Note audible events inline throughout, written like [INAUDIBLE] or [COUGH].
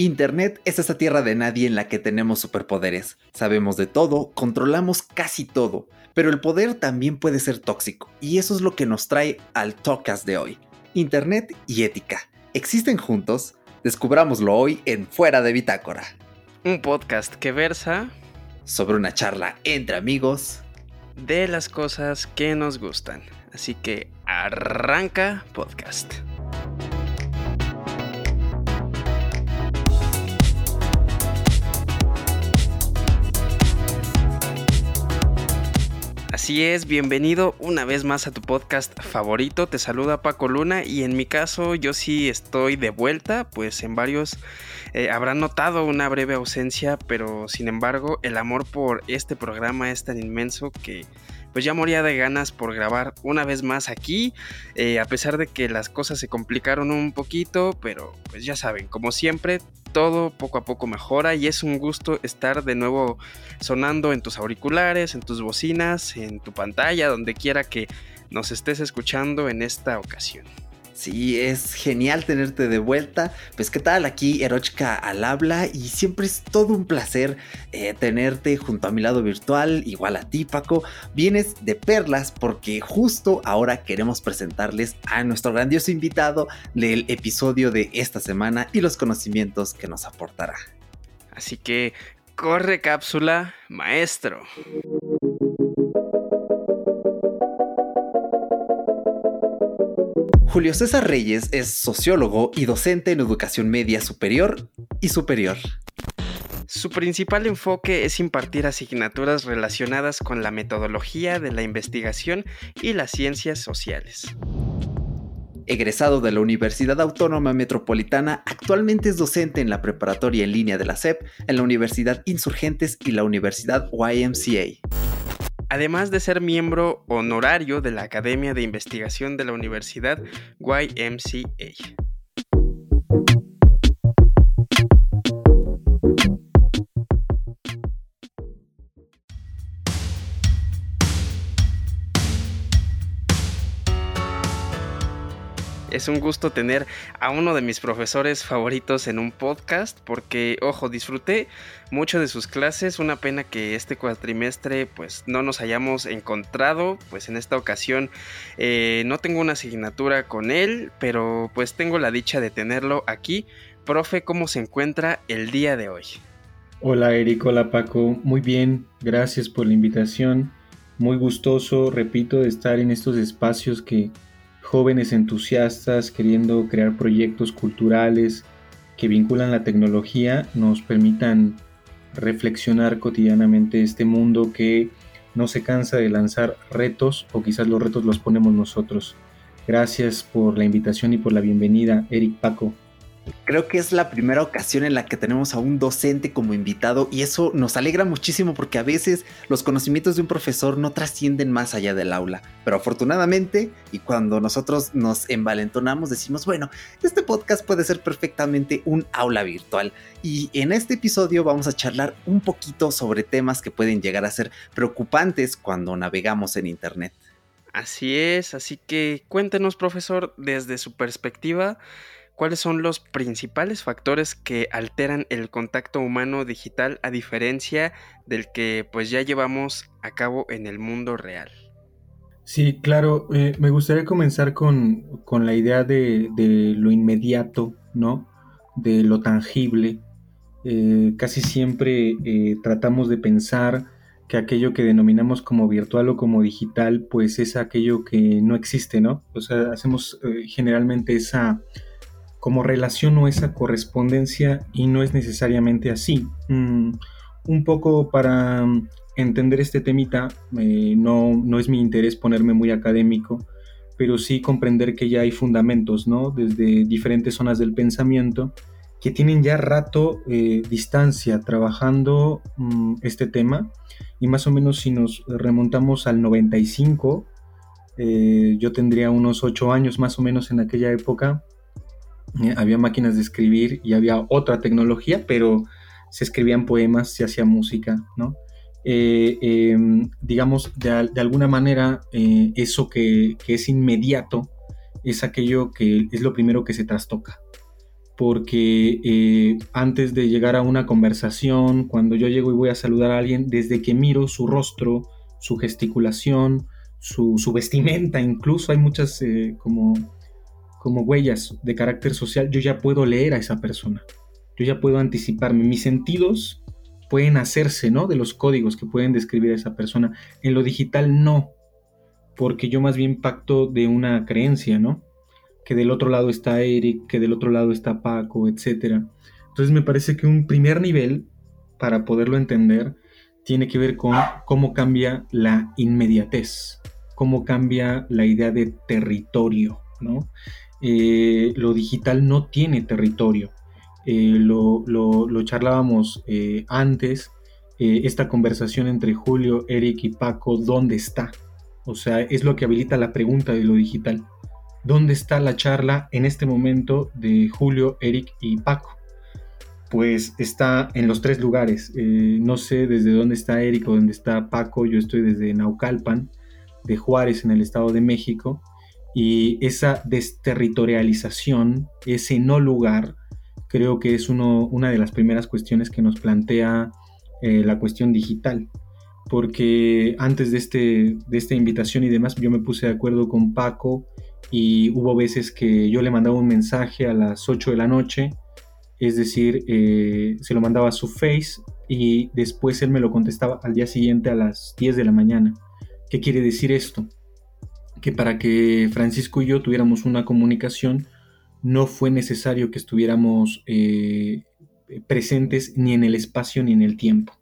Internet es esa tierra de nadie en la que tenemos superpoderes. Sabemos de todo, controlamos casi todo, pero el poder también puede ser tóxico, y eso es lo que nos trae al Talkcast de hoy. Internet y ética. ¿Existen juntos? Descubrámoslo hoy en Fuera de Bitácora. Un podcast que versa sobre una charla entre amigos de las cosas que nos gustan. Así que arranca podcast. Así es, bienvenido una vez más a tu podcast favorito. Te saluda Paco Luna y en mi caso yo sí estoy de vuelta, pues en varios eh, habrán notado una breve ausencia, pero sin embargo el amor por este programa es tan inmenso que pues ya moría de ganas por grabar una vez más aquí, eh, a pesar de que las cosas se complicaron un poquito, pero pues ya saben, como siempre, todo poco a poco mejora y es un gusto estar de nuevo sonando en tus auriculares, en tus bocinas, en tu pantalla, donde quiera que nos estés escuchando en esta ocasión. Sí, es genial tenerte de vuelta. Pues qué tal aquí Erochka al habla y siempre es todo un placer eh, tenerte junto a mi lado virtual, igual a ti Paco. Vienes de perlas porque justo ahora queremos presentarles a nuestro grandioso invitado del episodio de esta semana y los conocimientos que nos aportará. Así que corre cápsula, maestro. Julio César Reyes es sociólogo y docente en educación media superior y superior. Su principal enfoque es impartir asignaturas relacionadas con la metodología de la investigación y las ciencias sociales. Egresado de la Universidad Autónoma Metropolitana, actualmente es docente en la preparatoria en línea de la SEP, en la Universidad Insurgentes y la Universidad YMCA además de ser miembro honorario de la Academia de Investigación de la Universidad YMCA. Es un gusto tener a uno de mis profesores favoritos en un podcast porque, ojo, disfruté mucho de sus clases. Una pena que este cuatrimestre pues no nos hayamos encontrado. Pues en esta ocasión eh, no tengo una asignatura con él, pero pues tengo la dicha de tenerlo aquí. Profe, ¿cómo se encuentra el día de hoy? Hola Eric, hola Paco, muy bien, gracias por la invitación. Muy gustoso, repito, de estar en estos espacios que jóvenes entusiastas queriendo crear proyectos culturales que vinculan la tecnología nos permitan reflexionar cotidianamente este mundo que no se cansa de lanzar retos o quizás los retos los ponemos nosotros. Gracias por la invitación y por la bienvenida, Eric Paco. Creo que es la primera ocasión en la que tenemos a un docente como invitado y eso nos alegra muchísimo porque a veces los conocimientos de un profesor no trascienden más allá del aula. Pero afortunadamente, y cuando nosotros nos envalentonamos, decimos, bueno, este podcast puede ser perfectamente un aula virtual. Y en este episodio vamos a charlar un poquito sobre temas que pueden llegar a ser preocupantes cuando navegamos en Internet. Así es, así que cuéntenos, profesor, desde su perspectiva, ¿Cuáles son los principales factores que alteran el contacto humano digital a diferencia del que pues ya llevamos a cabo en el mundo real? Sí, claro, eh, me gustaría comenzar con, la idea de, lo inmediato, ¿no? De lo tangible. Eh, casi siempre eh, tratamos de pensar que aquello que denominamos como virtual o como digital, pues es aquello que no existe, ¿no? O sea, hacemos generalmente esa como relaciono esa correspondencia y no es necesariamente así. Mm, un poco para mm, entender este temita, eh, no, no es mi interés ponerme muy académico, pero sí comprender que ya hay fundamentos, ¿no? Desde diferentes zonas del pensamiento que tienen ya rato eh, distancia trabajando mm, este tema y más o menos si nos remontamos al 95, eh, yo tendría unos 8 años más o menos en aquella época, había máquinas de escribir y había otra tecnología, pero se escribían poemas, se hacía música, ¿no? Eh, em, digamos, de, alguna manera, eh, eso que, es inmediato es aquello que es lo primero que se trastoca. porque eh, antes de llegar a una conversación, cuando yo llego y voy a saludar a alguien, desde que miro su rostro, su gesticulación, su, vestimenta, incluso hay muchas eh, como, como huellas de carácter social, yo ya puedo leer a esa persona, yo ya puedo anticiparme, mis sentidos pueden hacerse, ¿no? De los códigos que pueden describir a esa persona. En lo digital no, porque yo más bien pacto de una creencia, ¿no? Que del otro lado está Eric, que del otro lado está Paco, etc. Entonces me parece que un primer nivel, para poderlo entender, tiene que ver con cómo cambia la inmediatez, cómo cambia la idea de territorio, ¿no? Eh, lo digital no tiene territorio. Eh, lo, charlábamos eh, antes, esta conversación entre Julio, Eric y Paco, ¿dónde está? O sea, es lo que habilita la pregunta de lo digital. ¿Dónde está la charla en este momento de Julio, Eric y Paco? Pues está en los tres lugares. No sé desde dónde está Eric o dónde está Paco. Yo estoy desde Naucalpan, de Juárez, en el Estado de México. Y esa desterritorialización, ese no lugar, creo que es uno, una de las primeras cuestiones que nos plantea eh, la cuestión digital porque antes de, este, de esta invitación y demás yo me puse de acuerdo con Paco y hubo veces que yo le mandaba un mensaje a las 8 de la noche, es decir, eh, se lo mandaba a su face y después él me lo contestaba al día siguiente a las 10 de la mañana. ¿Qué quiere decir esto? Que para que Francisco y yo tuviéramos una comunicación no fue necesario que estuviéramos eh, presentes ni en el espacio ni en el tiempo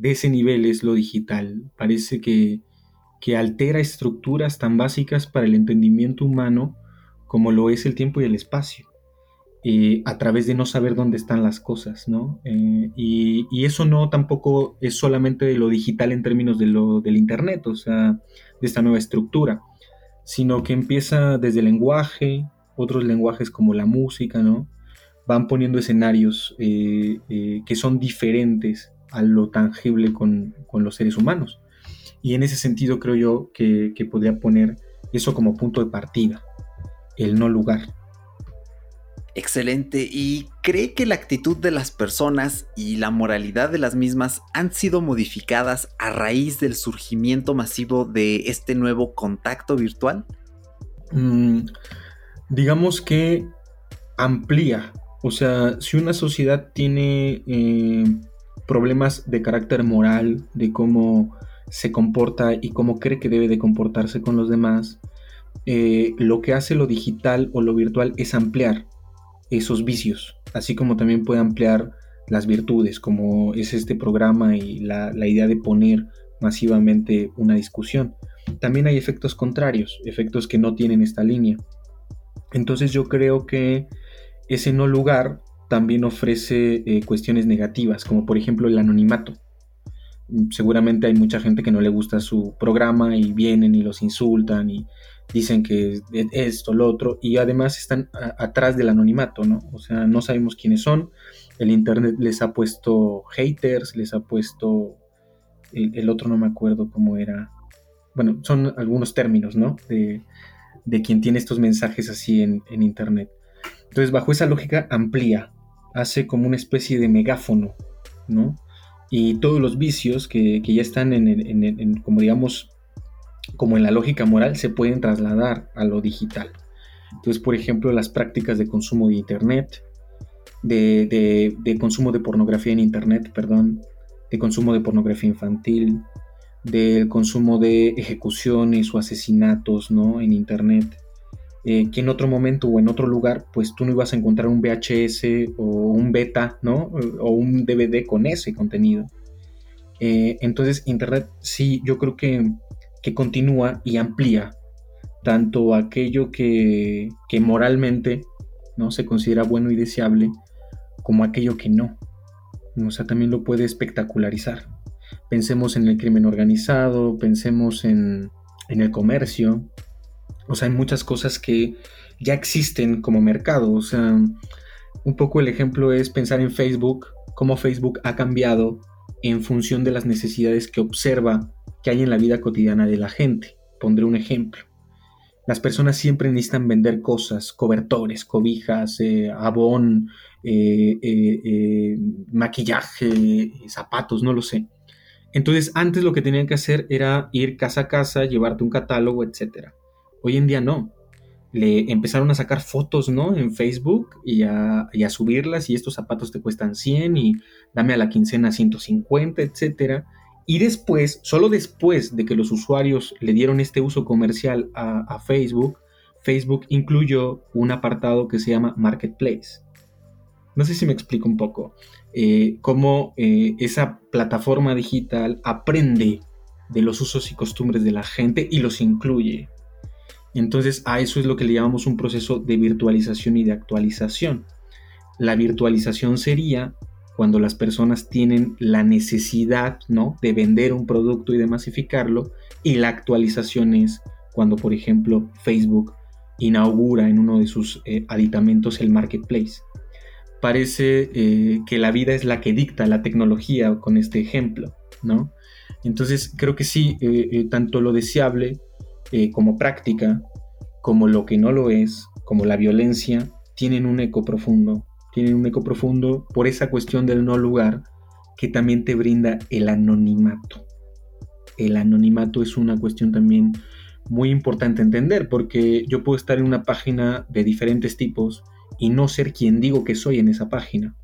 de ese nivel es lo digital. Parece que, altera estructuras tan básicas para el entendimiento humano como lo es el tiempo y el espacio. Eh, a través de no saber dónde están las cosas, ¿no? Eh, y, eso no tampoco es solamente de lo digital en términos de lo del Internet, o sea, de esta nueva estructura, sino que empieza desde el lenguaje, otros lenguajes como la música, ¿no? Van poniendo escenarios eh, que son diferentes a lo tangible con, los seres humanos. Y en ese sentido creo yo que, podría poner eso como punto de partida, el no lugar. Excelente. ¿Y cree que la actitud de las personas y la moralidad de las mismas han sido modificadas a raíz del surgimiento masivo de este nuevo contacto virtual? Mm, digamos que amplía. O sea, si una sociedad tiene eh, problemas de carácter moral, de cómo se comporta y cómo cree que debe de comportarse con los demás, eh, lo que hace lo digital o lo virtual es ampliar esos vicios, así como también puede ampliar las virtudes, como es este programa y la, la idea de poner masivamente una discusión. También hay efectos contrarios, efectos que no tienen esta línea. Entonces yo creo que ese no lugar también ofrece eh, cuestiones negativas, como por ejemplo el anonimato. Seguramente hay mucha gente que no le gusta su programa y vienen y los insultan y dicen que esto, lo otro, y además están atrás del anonimato, ¿no? O sea, no sabemos quiénes son. El Internet les ha puesto haters, les ha puesto... El, otro no me acuerdo cómo era. Bueno, son algunos términos, ¿no? De, quien tiene estos mensajes así en, en Internet. Entonces, bajo esa lógica, amplía hace como una especie de megáfono, ¿no? Y todos los vicios que, ya están en, como digamos, como en la lógica moral, se pueden trasladar a lo digital. Entonces, por ejemplo, las prácticas de consumo de Internet, de, de, consumo de pornografía en Internet, perdón, de consumo de pornografía infantil, del consumo de ejecuciones o asesinatos, ¿no? En Internet, eh, que en otro momento o en otro lugar, pues tú no ibas a encontrar un VHS o un beta, ¿no? O un DVD con ese contenido. Eh, entonces, Internet sí, yo creo que, que, continúa y amplía tanto aquello que, que moralmente ¿no? se considera bueno y deseable, como aquello que no. O sea, también lo puede espectacularizar. Pensemos en el crimen organizado, pensemos en, en el comercio, o sea, hay muchas cosas que ya existen como mercado. O sea, un poco el ejemplo es pensar en Facebook, cómo Facebook ha cambiado en función de las necesidades que observa que hay en la vida cotidiana de la gente. Pondré un ejemplo. Las personas siempre necesitan vender cosas, cobertores, cobijas, eh, abón, eh, eh, maquillaje, zapatos, no lo sé. Entonces, antes lo que tenían que hacer era ir casa a casa, llevarte un catálogo, etc. Hoy en día no. Le empezaron a sacar fotos, ¿no? En Facebook y a, y a subirlas y estos zapatos te cuestan 100 y dame a la quincena 150, etc. Y después, solo después de que los usuarios le dieron este uso comercial a, Facebook, Facebook incluyó un apartado que se llama Marketplace. No sé si me explico un poco eh, cómo eh, esa plataforma digital aprende de los usos y costumbres de la gente y los incluye. Entonces a eso es lo que le llamamos un proceso de virtualización y de actualización. La virtualización sería cuando las personas tienen la necesidad ¿no? de vender un producto y de masificarlo, y la actualización es cuando, por ejemplo, Facebook inaugura en uno de sus eh, aditamentos el marketplace. Parece eh, que la vida es la que dicta la tecnología con este ejemplo, ¿no? Entonces creo que sí, eh, tanto lo deseable como práctica, como lo que no lo es, como la violencia, tienen un eco profundo tienen un eco profundo por esa cuestión del no lugar que también te brinda el anonimato. El anonimato es una cuestión también muy importante entender porque yo puedo estar en una página de diferentes tipos y no ser quien digo que soy en esa página.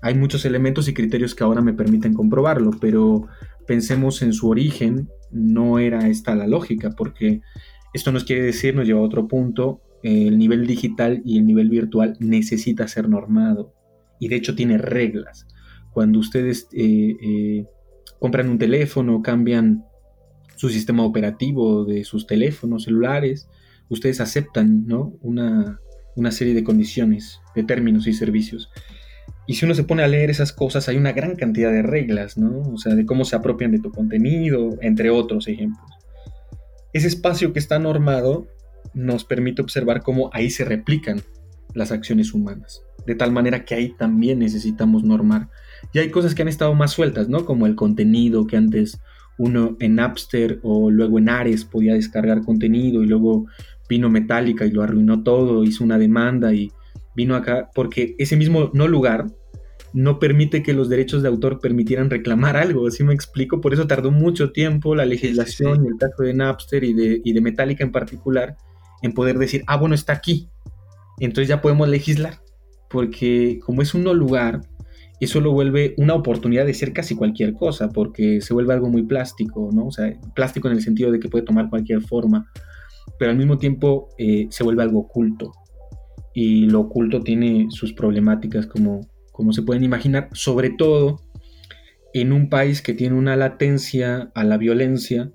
Hay muchos elementos y criterios que ahora me permiten comprobarlo, pero pensemos en su origen, no era esta la lógica, porque esto nos quiere decir, nos lleva a otro punto, el nivel digital y el nivel virtual necesita ser normado y de hecho tiene reglas. Cuando ustedes eh, eh, compran un teléfono, cambian su sistema operativo de sus teléfonos celulares, ustedes aceptan ¿no? una, una serie de condiciones, de términos y servicios. Y si uno se pone a leer esas cosas, hay una gran cantidad de reglas, ¿no? O sea, de cómo se apropian de tu contenido, entre otros ejemplos. Ese espacio que está normado nos permite observar cómo ahí se replican las acciones humanas. De tal manera que ahí también necesitamos normar. Y hay cosas que han estado más sueltas, ¿no? Como el contenido que antes uno en Napster o luego en Ares podía descargar contenido y luego vino Metallica y lo arruinó todo, hizo una demanda y vino acá porque ese mismo no lugar no permite que los derechos de autor permitieran reclamar algo, así me explico, por eso tardó mucho tiempo la legislación y el caso de Napster y de, y de Metallica en particular en poder decir, ah, bueno, está aquí. Entonces ya podemos legislar, porque como es un no lugar, eso lo vuelve una oportunidad de ser casi cualquier cosa, porque se vuelve algo muy plástico, ¿no? O sea, plástico en el sentido de que puede tomar cualquier forma, pero al mismo tiempo eh, se vuelve algo oculto. Y lo oculto tiene sus problemáticas, como, como se pueden imaginar, sobre todo en un país que tiene una latencia a la violencia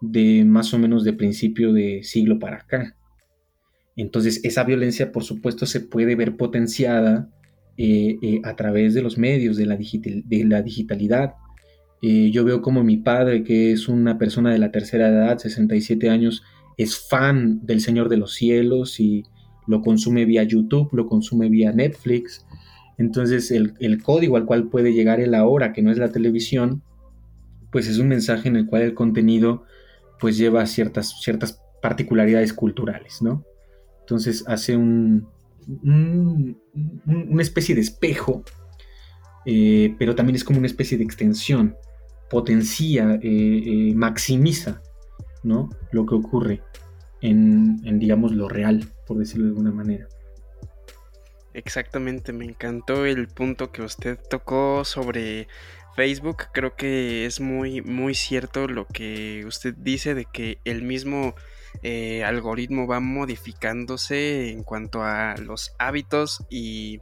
de más o menos de principio de siglo para acá. Entonces esa violencia por supuesto se puede ver potenciada eh, eh, a través de los medios, de la, de la digitalidad. Eh, yo veo como mi padre, que es una persona de la tercera edad, 67 años, es fan del Señor de los Cielos y lo consume vía YouTube, lo consume vía Netflix. Entonces el, el código al cual puede llegar él ahora, que no es la televisión, pues es un mensaje en el cual el contenido pues lleva ciertas, ciertas particularidades culturales, ¿no? Entonces hace un, una especie de espejo, eh, pero también es como una especie de extensión, potencia, eh, eh, maximiza, ¿no? Lo que ocurre en, digamos, lo real, por decirlo de alguna manera. Exactamente, me encantó el punto que usted tocó sobre Facebook, creo que es muy, muy cierto lo que usted dice de que el mismo eh, algoritmo va modificándose en cuanto a los hábitos y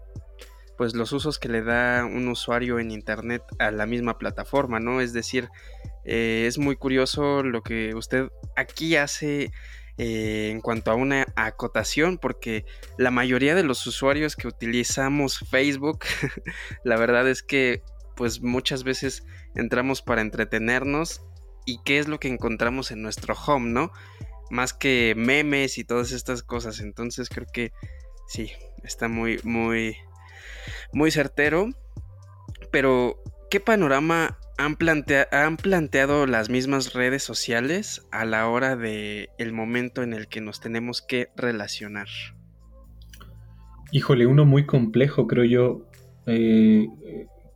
pues los usos que le da un usuario en internet a la misma plataforma, ¿no? Es decir, eh, es muy curioso lo que usted aquí hace eh, en cuanto a una acotación, porque la mayoría de los usuarios que utilizamos Facebook, [LAUGHS] la verdad es que pues muchas veces entramos para entretenernos y qué es lo que encontramos en nuestro home, ¿no? Más que memes y todas estas cosas. Entonces creo que sí, está muy, muy, muy certero. Pero, ¿qué panorama han, han planteado las mismas redes sociales a la hora de el momento en el que nos tenemos que relacionar. Híjole, uno muy complejo, creo yo. Eh,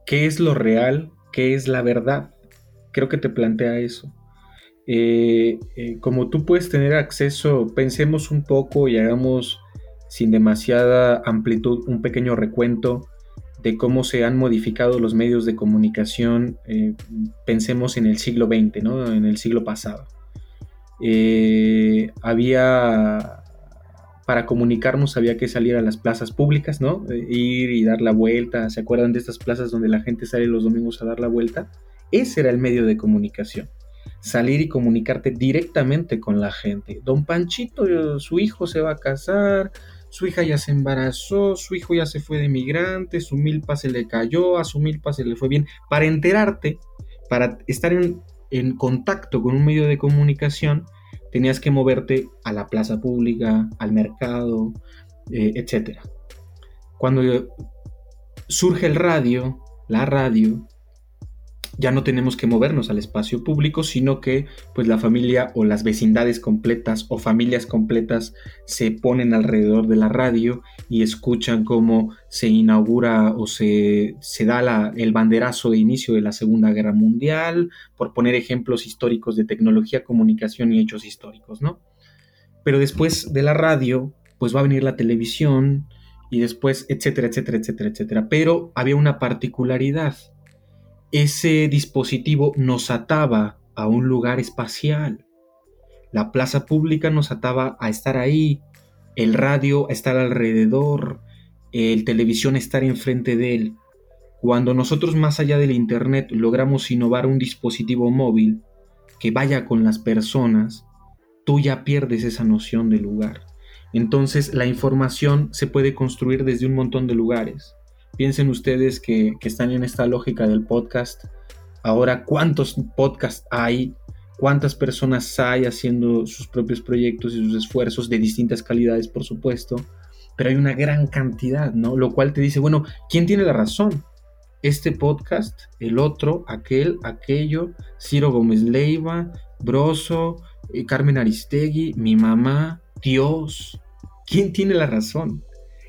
¿Qué es lo real? ¿Qué es la verdad? Creo que te plantea eso. Eh, eh, como tú puedes tener acceso, pensemos un poco y hagamos sin demasiada amplitud un pequeño recuento de cómo se han modificado los medios de comunicación, eh, pensemos en el siglo XX, ¿no? en el siglo pasado. había, para comunicarnos había que salir a las plazas públicas, ¿no? ir y dar la vuelta, ¿se acuerdan de estas plazas donde la gente sale los domingos a dar la vuelta? Ese era el medio de comunicación salir y comunicarte directamente con la gente. Don Panchito, su hijo se va a casar, su hija ya se embarazó, su hijo ya se fue de migrante, su milpa se le cayó, a su milpa se le fue bien. Para enterarte, para estar en, contacto con un medio de comunicación, tenías que moverte a la plaza pública, al mercado, eh, etc. Cuando surge el radio, la radio, ya no tenemos que movernos al espacio público, sino que pues la familia o las vecindades completas o familias completas se ponen alrededor de la radio y escuchan cómo se inaugura o se, se da el banderazo de inicio de la Segunda Guerra Mundial, por poner ejemplos históricos de tecnología, comunicación y hechos históricos, ¿no? Pero después de la radio, pues va a venir la televisión y después, etcétera, etcétera, etcétera, etcétera. Pero había una particularidad ese dispositivo nos ataba a un lugar espacial. La plaza pública nos ataba a estar ahí, el radio a estar alrededor, el televisión a estar enfrente de él. Cuando nosotros más allá del Internet logramos innovar un dispositivo móvil que vaya con las personas, tú ya pierdes esa noción de lugar. Entonces la información se puede construir desde un montón de lugares. Piensen ustedes que, están en esta lógica del podcast. Ahora, ¿cuántos podcasts hay? ¿Cuántas personas hay haciendo sus propios proyectos y sus esfuerzos de distintas calidades, por supuesto? Pero hay una gran cantidad, ¿no? Lo cual te dice, bueno, ¿quién tiene la razón? Este podcast, el otro, aquel, aquello, Ciro Gómez Leiva, Broso, eh, Carmen Aristegui, mi mamá, Dios. ¿Quién tiene la razón?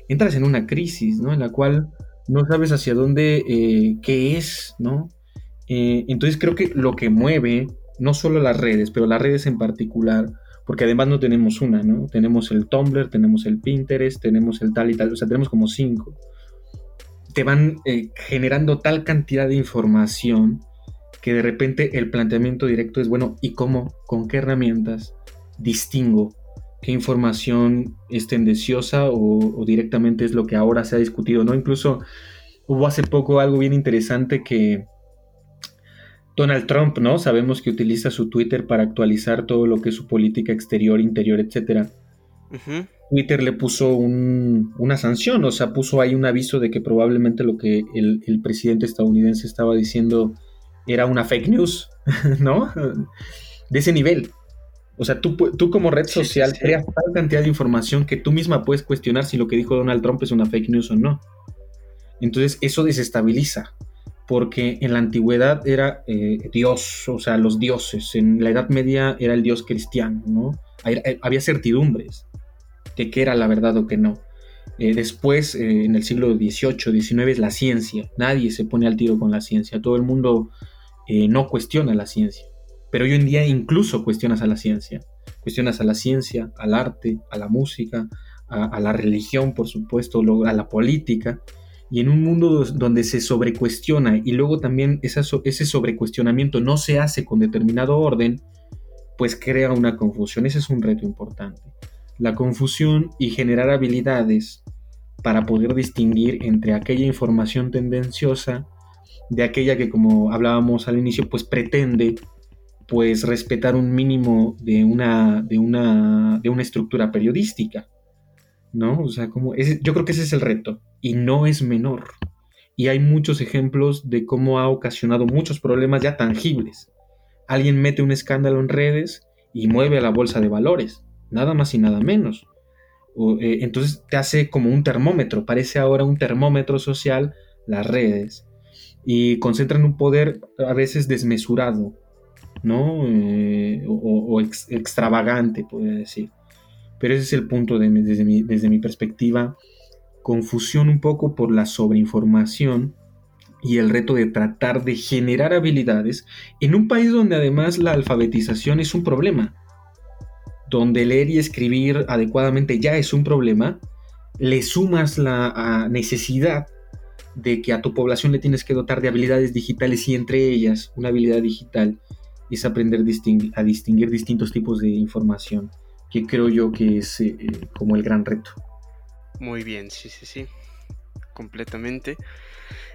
Entras en una crisis, ¿no? En la cual no sabes hacia dónde, eh, qué es, ¿no? Eh, entonces creo que lo que mueve, no solo las redes, pero las redes en particular, porque además no tenemos una, ¿no? Tenemos el Tumblr, tenemos el Pinterest, tenemos el tal y tal, o sea, tenemos como cinco. Te van eh, generando tal cantidad de información que de repente el planteamiento directo es, bueno, ¿y cómo? ¿Con qué herramientas distingo qué información es tendenciosa o, directamente es lo que ahora se ha discutido, ¿no? Incluso hubo hace poco algo bien interesante que Donald Trump, ¿no? Sabemos que utiliza su Twitter para actualizar todo lo que es su política exterior, interior, etcétera. Twitter le puso una sanción, o sea, puso ahí un aviso de que probablemente lo que el, el presidente estadounidense estaba diciendo era una fake news, [LAUGHS] ¿no? De ese nivel. O sea, tú, tú como red social creas tal cantidad de información que tú misma puedes cuestionar si lo que dijo Donald Trump es una fake news o no. Entonces eso desestabiliza, porque en la antigüedad era eh, Dios, o sea, los dioses. En la Edad Media era el Dios cristiano, ¿no? Eh, había certidumbres de qué era la verdad o qué no. Eh, después, en el siglo XVIII, XIX, es la ciencia. Nadie se pone al tiro con la ciencia. Todo el mundo no cuestiona la ciencia. Pero hoy en día incluso cuestionas a la ciencia. Cuestionas a la ciencia, al arte, a la música, a, la religión, por supuesto, a la política. Y en un mundo donde se sobrecuestiona y luego también esa, ese sobrecuestionamiento no se hace con determinado orden, pues crea una confusión. Ese es un reto importante. La confusión y generar habilidades para poder distinguir entre aquella información tendenciosa de aquella que, como hablábamos al inicio, pues pretende pues respetar un mínimo de una, de una, de una estructura periodística, ¿no? O sea, como yo creo que ese es el reto y no es menor. Y hay muchos ejemplos de cómo ha ocasionado muchos problemas ya tangibles. Alguien mete un escándalo en redes y mueve a la bolsa de valores, nada más y nada menos. Eh, entonces te hace como un termómetro, parece ahora un termómetro social las redes y concentran un poder a veces desmesurado, ¿no? Eh, o, extravagante, podría decir. Pero ese es el punto desde, mi, desde mi perspectiva. Confusión un poco por la sobreinformación y el reto de tratar de generar habilidades en un país donde además la alfabetización es un problema, donde leer y escribir adecuadamente ya es un problema, le sumas la necesidad de que a tu población le tienes que dotar de habilidades digitales y entre ellas una habilidad digital es aprender a distinguir distintos tipos de información, que creo yo que es eh, como el gran reto. Muy bien, sí, sí, sí, completamente.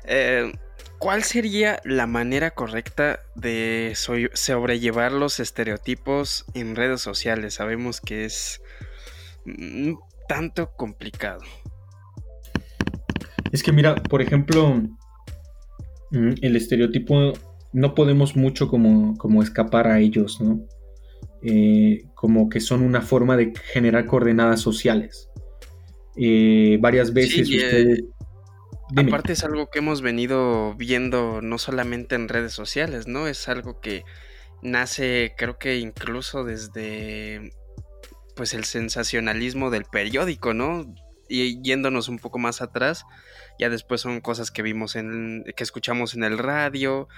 Eh, ¿Cuál sería la manera correcta de sobrellevar los estereotipos en redes sociales? Sabemos que es un tanto complicado. Es que mira, por ejemplo, mm, el estereotipo no podemos mucho como, como escapar a ellos, ¿no? Eh, como que son una forma de generar coordenadas sociales. Eh, varias veces ustedes... Aparte es algo que hemos venido viendo no solamente en redes sociales, ¿no? Es algo que nace creo que incluso desde pues el sensacionalismo del periódico, ¿no? Y yéndonos un poco más atrás, ya después son cosas que vimos en, que escuchamos en el radio,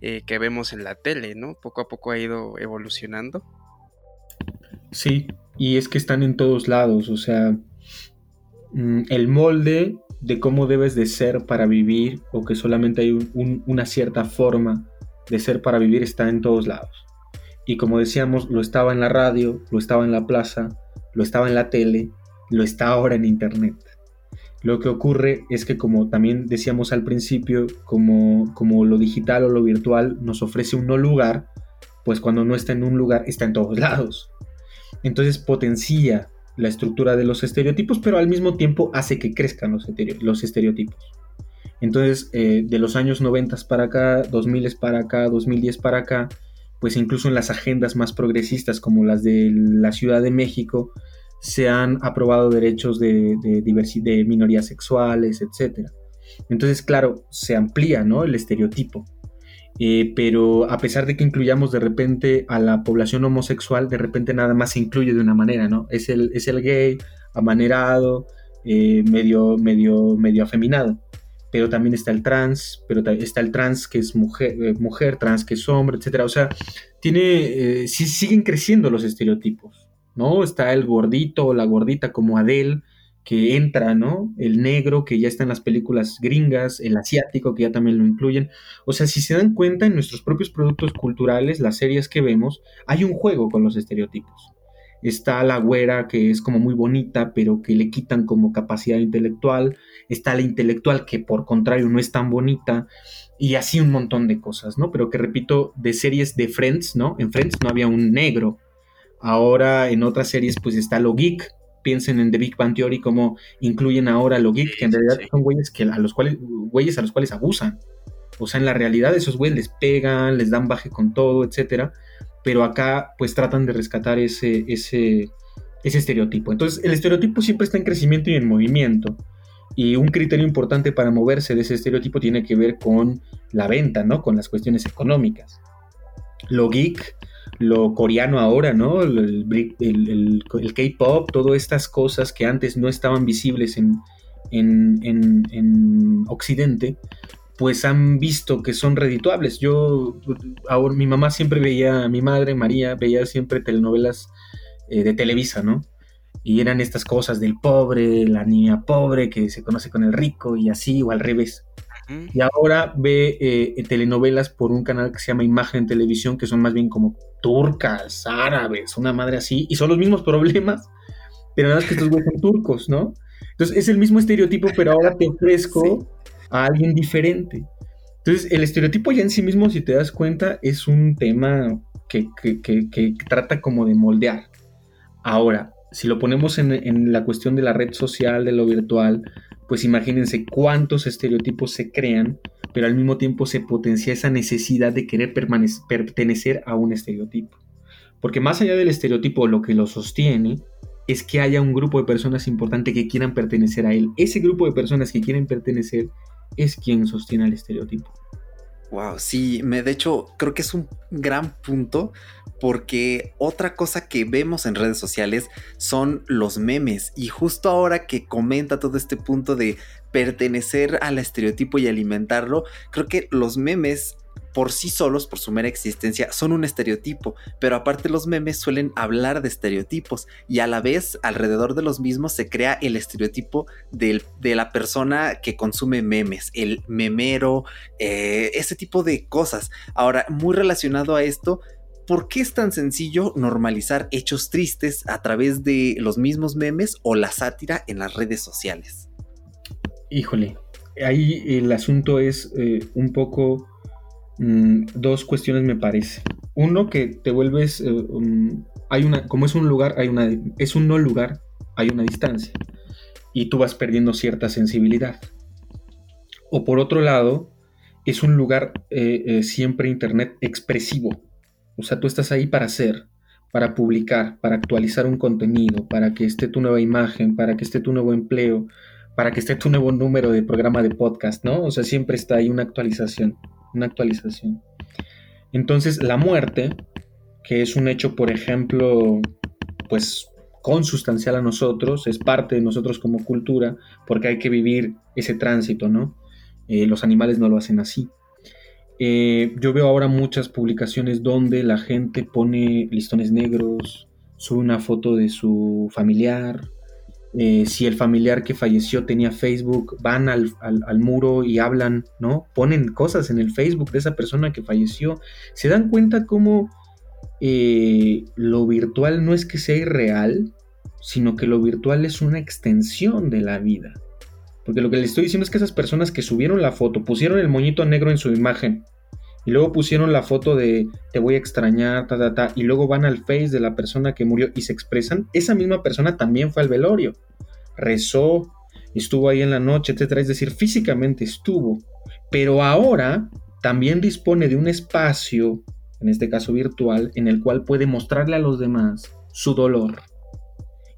eh, que vemos en la tele, ¿no? Poco a poco ha ido evolucionando. Sí, y es que están en todos lados, o sea, mm, el molde de cómo debes de ser para vivir o que solamente hay una cierta forma de ser para vivir está en todos lados. Y como decíamos, lo estaba en la radio, lo estaba en la plaza, lo estaba en la tele, lo está ahora en internet. Lo que ocurre es que como también decíamos al principio, como, como lo digital o lo virtual nos ofrece un no lugar, pues cuando no está en un lugar está en todos lados. Entonces potencia la estructura de los estereotipos, pero al mismo tiempo hace que crezcan los, los estereotipos. Entonces, eh, de los años 90 para acá, 2000 para acá, 2010 para acá, pues incluso en las agendas más progresistas como las de la Ciudad de México, se han aprobado derechos de, de, de minorías sexuales, etc. Entonces, claro, se amplía ¿no? el estereotipo. Eh, pero a pesar de que incluyamos de repente a la población homosexual, de repente nada más se incluye de una manera, ¿no? Es el, es el gay, amanerado, eh, medio, medio, medio afeminado. Pero también está el trans, pero está el trans que es mujer, eh, mujer trans que es hombre, etc. O sea, tiene, sí, siguen creciendo los estereotipos, ¿no? Está el gordito o la gordita como Adele, que entra, ¿no? El negro, que ya está en las películas gringas, el asiático, que ya también lo incluyen. O sea, si se dan cuenta, en nuestros propios productos culturales, las series que vemos, hay un juego con los estereotipos. Está la güera, que es como muy bonita, pero que le quitan como capacidad intelectual. Está la intelectual, que por contrario no es tan bonita. Y así un montón de cosas, ¿no? Pero que repito, de series de Friends, ¿no? En Friends no había un negro. Ahora en otras series pues está lo geek, piensen en The Big Bang Theory como incluyen ahora lo geek, que en realidad son güeyes que a los cuales, güeyes a los cuales abusan. O sea, en la realidad esos güeyes les pegan, les dan baje con todo, etcétera. Pero acá, pues tratan de rescatar ese, ese, ese estereotipo. Entonces, el estereotipo siempre está en crecimiento y en movimiento. Y un criterio importante para moverse de ese estereotipo tiene que ver con la venta, ¿no? Con las cuestiones económicas. Lo geek lo coreano ahora, ¿no? El, K-pop, todas estas cosas que antes no estaban visibles en, en, en, Occidente, pues han visto que son redituables. Yo, ahora, mi mamá siempre veía, mi madre María veía siempre telenovelas eh, de Televisa, ¿no? Y eran estas cosas del pobre, la niña pobre que se conoce con el rico y así, o al revés. Y ahora ve eh, telenovelas por un canal que se llama Imagen Televisión, que son más bien como turcas, árabes, una madre así, y son los mismos problemas, pero nada más que estos güeyes son turcos, ¿no? Entonces es el mismo estereotipo, pero ahora te ofrezco a alguien diferente. Entonces el estereotipo ya en sí mismo, si te das cuenta, es un tema que, que trata como de moldear. Ahora, si lo ponemos en, en, la cuestión de la red social, de lo virtual, pues imagínense cuántos estereotipos se crean, pero al mismo tiempo se potencia esa necesidad de querer pertenecer a un estereotipo. Porque más allá del estereotipo, lo que lo sostiene es que haya un grupo de personas importante que quieran pertenecer a él. Ese grupo de personas que quieren pertenecer es quien sostiene el estereotipo. Wow, sí, me, de hecho creo que es un gran punto porque otra cosa que vemos en redes sociales son los memes y justo ahora que comenta todo este punto de pertenecer al estereotipo y alimentarlo, creo que los memes por sí solos, por su mera existencia, son un estereotipo, pero aparte los memes suelen hablar de estereotipos y a la vez alrededor de los mismos se crea el estereotipo de la persona que consume memes, el memero, eh, ese tipo de cosas. Ahora, muy relacionado a esto, ¿por qué es tan sencillo normalizar hechos tristes a través de los mismos memes o la sátira en las redes sociales? Híjole, ahí el asunto es eh, un poco Mm, dos cuestiones me parece. Uno, que te vuelves, eh, um, hay una, como es un lugar, hay una, es un no lugar, hay una distancia. Y tú vas perdiendo cierta sensibilidad. O por otro lado, es un lugar eh, eh, siempre internet expresivo. O sea, tú estás ahí para hacer, para publicar, para actualizar un contenido, para que esté tu nueva imagen, para que esté tu nuevo empleo, para que esté tu nuevo número de programa de podcast, ¿no? O sea, siempre está ahí una actualización una actualización. Entonces, la muerte, que es un hecho, por ejemplo, pues consustancial a nosotros, es parte de nosotros como cultura, porque hay que vivir ese tránsito, ¿no? Eh, los animales no lo hacen así. Eh, yo veo ahora muchas publicaciones donde la gente pone listones negros, sube una foto de su familiar, eh, si el familiar que falleció tenía Facebook, van al, muro y hablan, ¿no? Ponen cosas en el Facebook de esa persona que falleció. Se dan cuenta cómo eh, lo virtual no es que sea irreal, sino que lo virtual es una extensión de la vida. Porque lo que les estoy diciendo es que esas personas que subieron la foto, pusieron el moñito negro en su imagen, y luego pusieron la foto de te voy a extrañar, ta, ta, ta, y luego van al face de la persona que murió y se expresan, esa misma persona también fue al velorio, rezó, estuvo ahí en la noche, etcétera, es decir, físicamente estuvo, pero ahora también dispone de un espacio, en este caso virtual, en el cual puede mostrarle a los demás su dolor.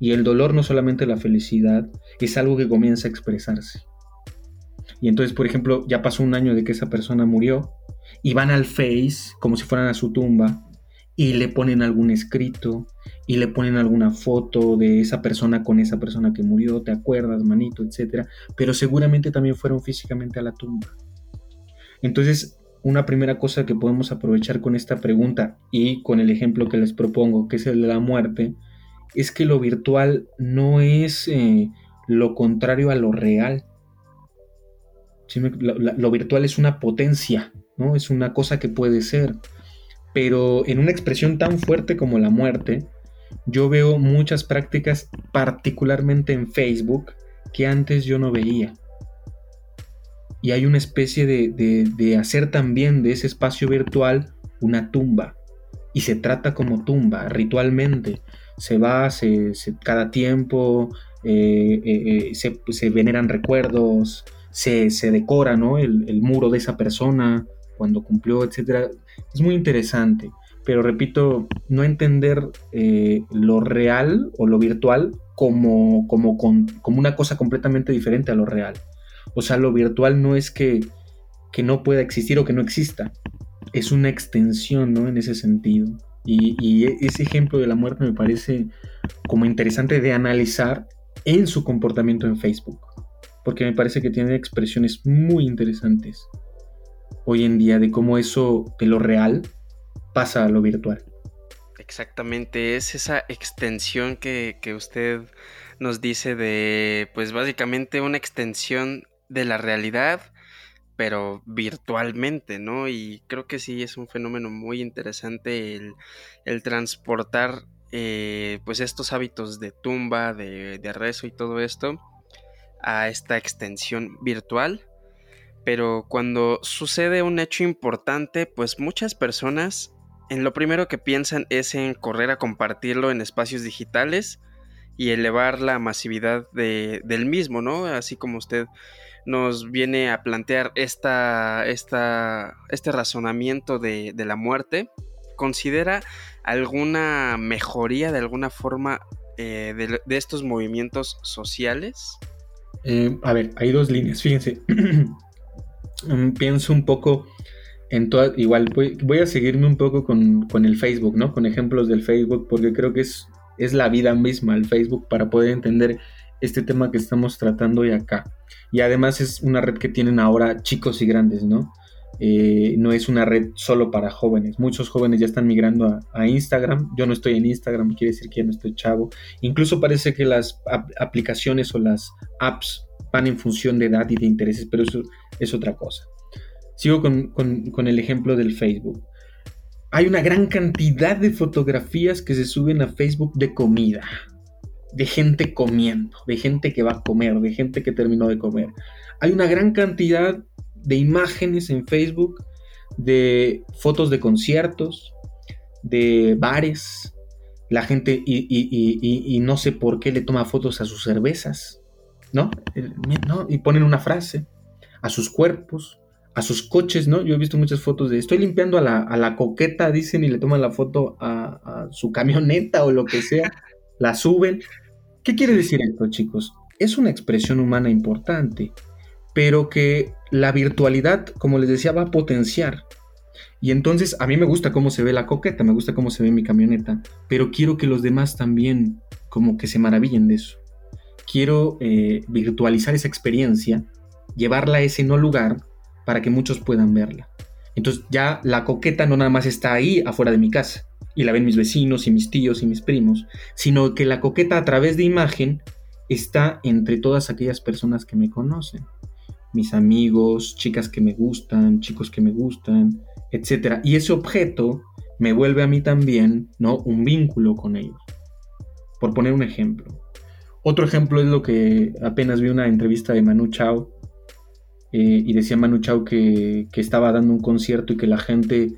Y el dolor no solamente la felicidad, es algo que comienza a expresarse. Y entonces, por ejemplo, ya pasó un año de que esa persona murió, y van al Face como si fueran a su tumba y le ponen algún escrito y le ponen alguna foto de esa persona con esa persona que murió, te acuerdas, manito, etcétera, pero seguramente también fueron físicamente a la tumba. Entonces, una primera cosa que podemos aprovechar con esta pregunta y con el ejemplo que les propongo, que es el de la muerte, es que lo virtual no es eh, lo contrario a lo real. lo virtual es una potencia, ¿no? Es una cosa que puede ser. Pero en una expresión tan fuerte como la muerte, yo veo muchas prácticas, particularmente en Facebook, que antes yo no veía. Y hay una especie de, hacer también de ese espacio virtual una tumba. Y se trata como tumba, ritualmente. Se va, se, cada tiempo, eh, eh, eh, se, veneran recuerdos, se, decora ¿no? el, el, muro de esa persona, cuando cumplió, etcétera, es muy interesante. Pero repito, no entender eh, lo real o lo virtual como, como, como una cosa completamente diferente a lo real. O sea, lo virtual no es que, que no pueda existir o que no exista. Es una extensión, ¿no? En ese sentido. Y, y, ese ejemplo de la muerte me parece como interesante de analizar en su comportamiento en Facebook. Porque me parece que tiene expresiones muy interesantes hoy en día de cómo eso de lo real pasa a lo virtual. Exactamente, es esa extensión que, usted nos dice de, pues básicamente una extensión de la realidad, pero virtualmente, ¿no? Y creo que sí es un fenómeno muy interesante el, transportar eh, pues estos hábitos de tumba, de, de rezo y todo esto a esta extensión virtual pero cuando sucede un hecho importante, pues muchas personas en lo primero que piensan es en correr a compartirlo en espacios digitales y elevar la masividad del mismo, ¿no? Así como usted nos viene a plantear esta, esta, este razonamiento de, la muerte, ¿considera alguna mejoría de alguna forma eh, de, estos movimientos sociales? Eh, a ver, hay dos líneas, fíjense. [CLEARS THROAT] mm, pienso un poco en toda, igual voy, a seguirme un poco con, con, el Facebook, ¿no? Con ejemplos del Facebook, porque creo que es, es la vida misma el Facebook para poder entender este tema que estamos tratando hoy acá. Y además es una red que tienen ahora chicos y grandes, ¿no? Eh, no es una red solo para jóvenes. Muchos jóvenes ya están migrando a, Instagram. Yo no estoy en Instagram, quiere decir que ya no estoy chavo. Incluso parece que las aplicaciones o las apps van en función de edad y de intereses, pero eso es otra cosa. Sigo con, con el ejemplo del Facebook. Hay una gran cantidad de fotografías que se suben a Facebook de comida, de gente comiendo, de gente que va a comer, de gente que terminó de comer. Hay una gran cantidad de imágenes en Facebook, de fotos de conciertos, de bares. La gente, y, no sé por qué le toma fotos a sus cervezas, ¿no? Y ponen una frase, a sus cuerpos, a sus coches, ¿no? Yo he visto muchas fotos de estoy limpiando a la, coqueta, dicen, y le toman la foto a, a, su camioneta o lo que sea, [LAUGHS] la suben. ¿Qué quiere decir esto, chicos? Es una expresión humana importante pero que la virtualidad, como les decía, va a potenciar. Y entonces a mí me gusta cómo se ve la coqueta, me gusta cómo se ve mi camioneta, pero quiero que los demás también como que se maravillen de eso. Quiero eh, virtualizar esa experiencia, llevarla a ese no lugar para que muchos puedan verla. Entonces ya la coqueta no nada más está ahí afuera de mi casa y la ven mis vecinos y mis tíos y mis primos, sino que la coqueta a través de imagen está entre todas aquellas personas que me conocen mis amigos, chicas que me gustan, chicos que me gustan, etc. Y ese objeto me vuelve a mí también, ¿no? Un vínculo con ellos. Por poner un ejemplo. Otro ejemplo es lo que apenas vi una entrevista de Manu Chao. Eh, y decía Manu Chao que, que estaba dando un concierto y que la gente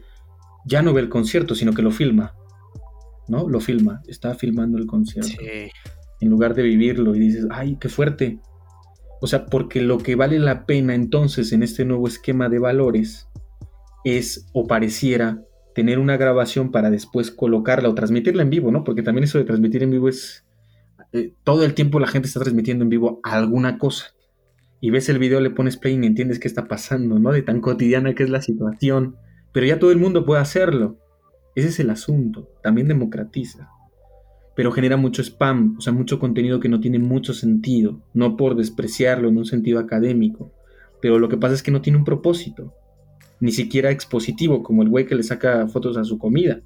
ya no ve el concierto, sino que lo filma. ¿No? Lo filma. Está filmando el concierto. En lugar de vivirlo y dices, ay, qué fuerte. O sea, porque lo que vale la pena entonces en este nuevo esquema de valores es o pareciera tener una grabación para después colocarla o transmitirla en vivo, ¿no? Porque también eso de transmitir en vivo es... Eh, todo el tiempo la gente está transmitiendo en vivo alguna cosa. Y ves el video, le pones play y entiendes qué está pasando, ¿no? De tan cotidiana que es la situación. Pero ya todo el mundo puede hacerlo. Ese es el asunto. También democratiza pero genera mucho spam, o sea, mucho contenido que no tiene mucho sentido, no por despreciarlo en un sentido académico, pero lo que pasa es que no tiene un propósito, ni siquiera expositivo, como el güey que le saca fotos a su comida.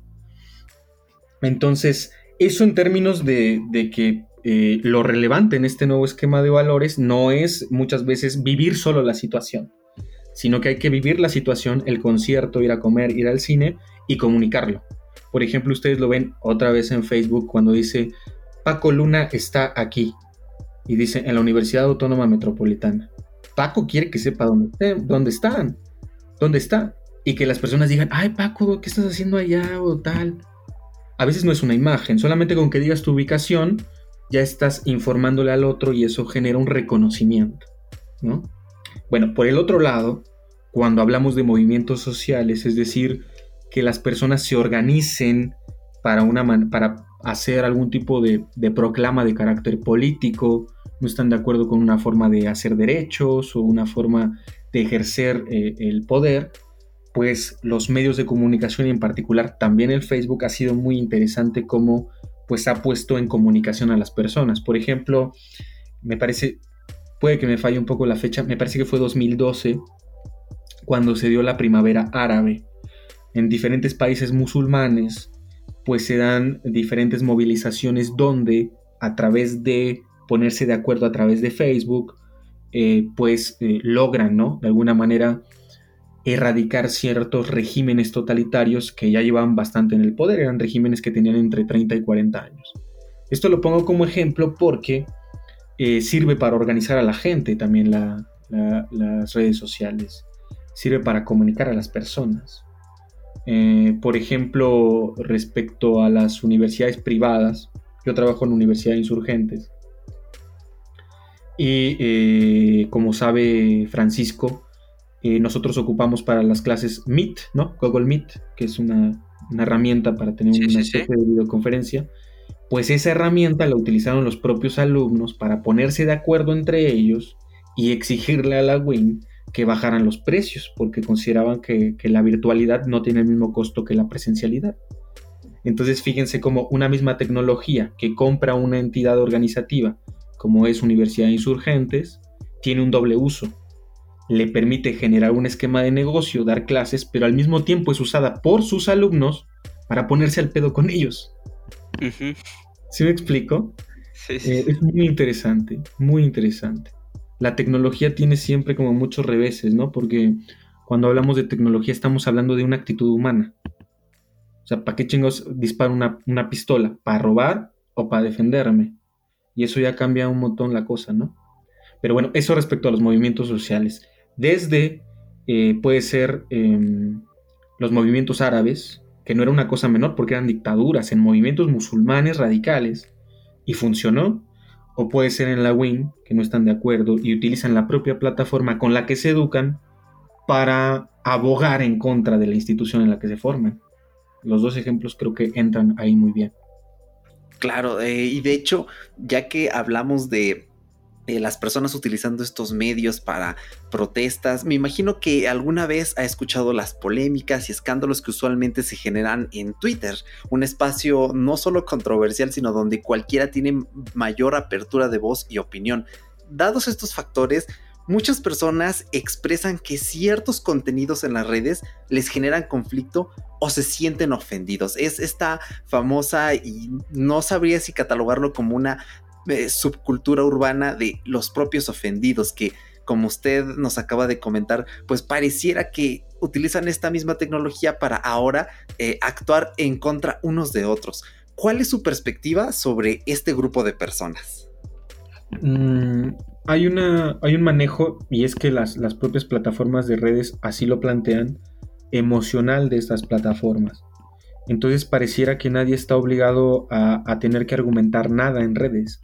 Entonces, eso en términos de, que eh, lo relevante en este nuevo esquema de valores no es muchas veces vivir solo la situación, sino que hay que vivir la situación, el concierto, ir a comer, ir al cine y comunicarlo. Por ejemplo, ustedes lo ven otra vez en Facebook cuando dice Paco Luna está aquí y dice en la Universidad Autónoma Metropolitana. Paco quiere que sepa dónde, dónde están, dónde está. Y que las personas digan, ay Paco, ¿qué estás haciendo allá o tal? A veces no es una imagen, solamente con que digas tu ubicación, ya estás informándole al otro y eso genera un reconocimiento, ¿no? Bueno, por el otro lado, cuando hablamos de movimientos sociales, es decir, que las personas se organicen para, una para hacer algún tipo de, proclama de carácter político, no están de acuerdo con una forma de hacer derechos o una forma de ejercer eh, el poder, pues los medios de comunicación y en particular también el Facebook ha sido muy interesante como pues ha puesto en comunicación a las personas. Por ejemplo, me parece, puede que me falle un poco la fecha, me parece que fue 2012 cuando se dio la primavera árabe en diferentes países musulmanes, pues se dan diferentes movilizaciones donde a través de ponerse de acuerdo a través de Facebook, eh, pues eh, logran, ¿no? De alguna manera erradicar ciertos regímenes totalitarios que ya llevaban bastante en el poder, eran regímenes que tenían entre 30 y 40 años. Esto lo pongo como ejemplo porque eh, sirve para organizar a la gente también las redes sociales, sirve para comunicar a las personas. Eh, por ejemplo, respecto a las universidades privadas, yo trabajo en Universidad de Insurgentes. Y eh, como sabe Francisco, eh, nosotros ocupamos para las clases Meet, ¿no? Google Meet, que es una, herramienta para tener una especie de videoconferencia. Pues esa herramienta la utilizaron los propios alumnos para ponerse de acuerdo entre ellos y exigirle a la WIN que bajaran los precios, porque consideraban que, la virtualidad no tiene el mismo costo que la presencialidad. Entonces fíjense cómo una misma tecnología que compra una entidad organizativa, como es Universidad de Insurgentes, tiene un doble uso. Le permite generar un esquema de negocio, dar clases, pero al mismo tiempo es usada por sus alumnos para ponerse al pedo con ellos. ¿Sí me explico? Eh, es muy interesante, muy interesante la tecnología tiene siempre como muchos reveses, ¿no? Porque cuando hablamos de tecnología estamos hablando de una actitud humana. O sea, ¿para qué chingos disparo una, pistola? ¿Para robar o para defenderme? Y eso ya cambia un montón la cosa, ¿no? Pero bueno, eso respecto a los movimientos sociales. Desde, eh, puede ser em, los movimientos árabes, que no era una cosa menor porque eran dictaduras, en movimientos musulmanes radicales, y funcionó, o puede ser en la WIN, que no están de acuerdo y utilizan la propia plataforma con la que se educan para abogar en contra de la institución en la que se forman. Los dos ejemplos creo que entran ahí muy bien. Claro, eh, y de hecho, ya que hablamos de eh, las personas utilizando estos medios para protestas. Me imagino que alguna vez ha escuchado las polémicas y escándalos que usualmente se generan en Twitter, un espacio no solo controversial, sino donde cualquiera tiene mayor apertura de voz y opinión. Dados estos factores, muchas personas expresan que ciertos contenidos en las redes les generan conflicto o se sienten ofendidos. Es esta famosa y no sabría si catalogarlo como una eh, subcultura urbana de los propios ofendidos que como usted nos acaba de comentar, pues pareciera que utilizan esta misma tecnología para ahora eh, actuar en contra unos de otros. ¿Cuál es su perspectiva sobre este grupo de personas? Mm, hay, una, hay un manejo, y es que las, las propias plataformas de redes así lo plantean, emocional de estas plataformas. Entonces pareciera que nadie está obligado a, tener que argumentar nada en redes.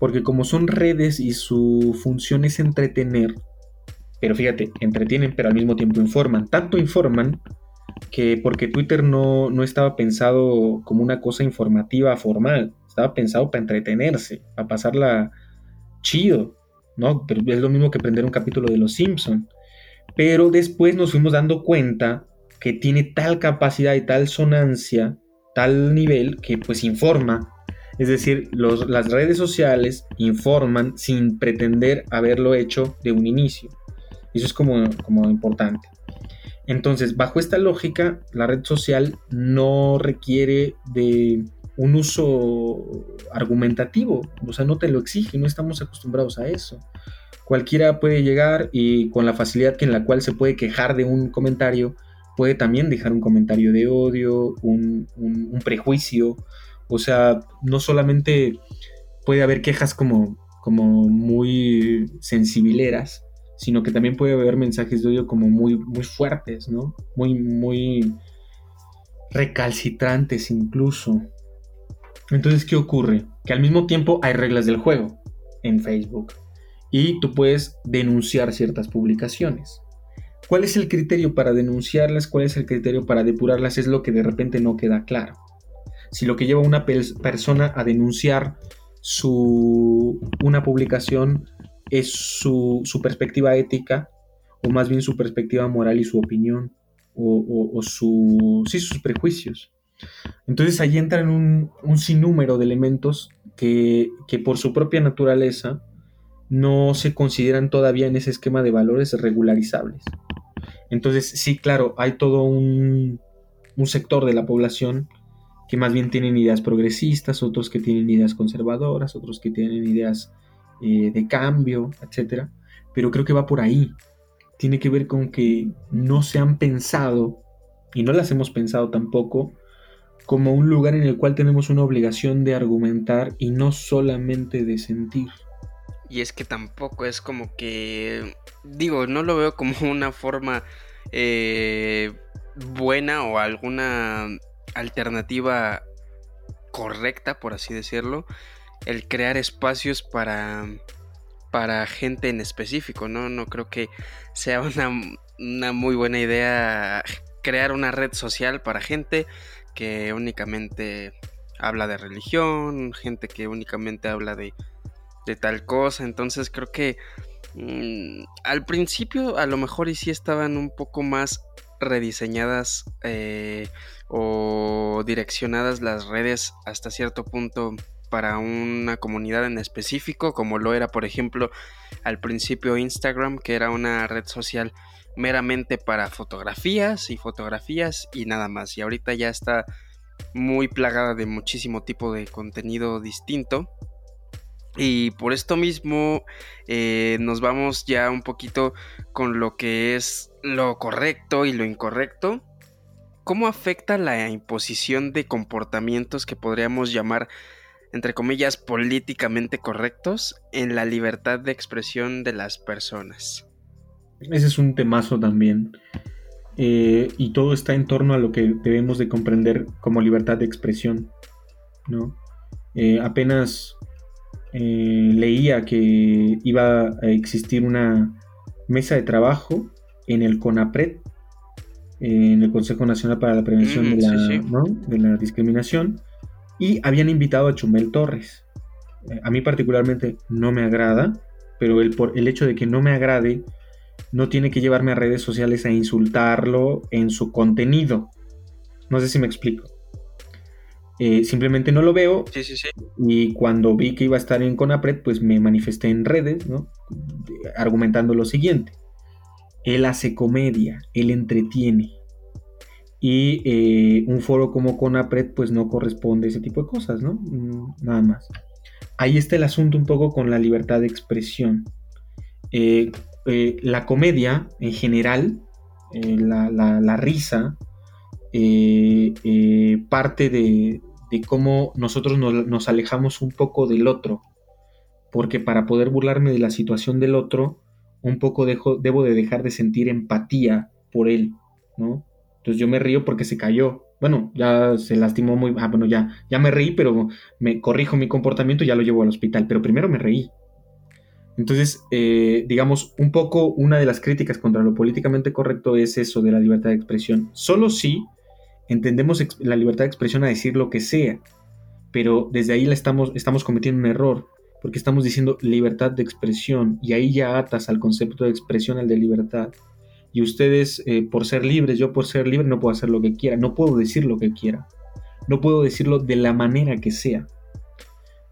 Porque como son redes y su función es entretener, pero fíjate, entretienen pero al mismo tiempo informan. Tanto informan que porque Twitter no, no estaba pensado como una cosa informativa formal, estaba pensado para entretenerse, para pasarla chido, ¿no? Pero es lo mismo que prender un capítulo de Los Simpson. Pero después nos fuimos dando cuenta que tiene tal capacidad y tal sonancia, tal nivel, que pues informa. Es decir, las redes sociales informan sin pretender haberlo hecho de un inicio. Eso es como, como importante. Entonces, bajo esta lógica, la red social no requiere de un uso argumentativo, o sea, no te lo exige, no estamos acostumbrados a eso. Cualquiera puede llegar y con la facilidad en la cual se puede quejar de un comentario, puede también dejar un comentario de odio, un, prejuicio, o sea, no solamente puede haber quejas como, como muy sensibileras, sino que también puede haber mensajes de odio como muy, muy fuertes, ¿no? Muy, muy recalcitrantes incluso. Entonces, ¿qué ocurre? Que al mismo tiempo hay reglas del juego en Facebook y tú puedes denunciar ciertas publicaciones. ¿Cuál es el criterio para denunciarlas? ¿Cuál es el criterio para depurarlas? Es lo que de repente no queda claro. Si lo que lleva una persona a denunciar su, una publicación es su, perspectiva ética, o más bien su perspectiva moral y su opinión, o, su, sí, sus prejuicios. Entonces ahí entran un, un sinnúmero de elementos que, que por su propia naturaleza no se consideran todavía en ese esquema de valores regularizables. Entonces, sí, claro, hay todo un, sector de la población que más bien tienen ideas progresistas, otros que tienen ideas conservadoras, otros que tienen ideas eh, de cambio, etc. Pero creo que va por ahí. Tiene que ver con que no se han pensado, y no las hemos pensado tampoco, como un lugar en el cual tenemos una obligación de argumentar y no solamente de sentir. Y es que tampoco es como que, digo, no lo veo como una forma eh, buena o alguna alternativa correcta, por así decirlo, el crear espacios para, para gente en específico, ¿no? No creo que sea una, una muy buena idea crear una red social para gente que únicamente habla de religión, gente que únicamente habla de de tal cosa. Entonces creo que Mm, al principio a lo mejor y sí estaban un poco más rediseñadas eh, o direccionadas las redes hasta cierto punto para una comunidad en específico, como lo era por ejemplo al principio Instagram, que era una red social meramente para fotografías y fotografías y nada más. Y ahorita ya está muy plagada de muchísimo tipo de contenido distinto. Y por esto mismo eh, nos vamos ya un poquito con lo que es lo correcto y lo incorrecto. ¿Cómo afecta la imposición de comportamientos que podríamos llamar, entre comillas, políticamente correctos en la libertad de expresión de las personas? Ese es un temazo también. Eh, y todo está en torno a lo que debemos de comprender como libertad de expresión. ¿no? Eh, apenas eh, leía que iba a existir una mesa de trabajo en el CONAPRED, en el Consejo Nacional para la Prevención mm, de, la, de, la, Discriminación, y habían invitado a Chumel Torres. a mí particularmente no me agrada, pero el, por, el hecho de que no me agrade no tiene que llevarme a redes sociales a insultarlo en su contenido. No sé si me explico. Eh, simplemente no lo veo. Sí, sí, sí. Y cuando vi que iba a estar en Conapred, pues me manifesté en redes, ¿no? Argumentando lo siguiente. Él hace comedia, él entretiene. Y eh, un foro como Conapred, pues no corresponde a ese tipo de cosas, ¿no? Mm, nada más. Ahí está el asunto un poco con la libertad de expresión. Eh, la comedia en general, eh, la, risa, eh, parte de, cómo nosotros nos, alejamos un poco del otro. Porque para poder burlarme de la situación del otro, un poco dejo, debo de dejar de sentir empatía por él, ¿no? Entonces yo me río porque se cayó. Bueno, ya se lastimó muy... Ah, bueno, ya, ya me reí, pero me corrijo mi comportamiento y ya lo llevo al hospital. Pero primero me reí. Entonces, eh, digamos, un poco una de las críticas contra lo políticamente correcto es eso de la libertad de expresión. Solo si entendemos la libertad de expresión a decir lo que sea, pero desde ahí la estamos, estamos cometiendo un error, porque estamos diciendo libertad de expresión y ahí ya atas al concepto de expresión al de libertad. Y ustedes, eh, por ser libres, yo por ser libre no puedo hacer lo que quiera, no puedo decir lo que quiera, no puedo decirlo de la manera que sea.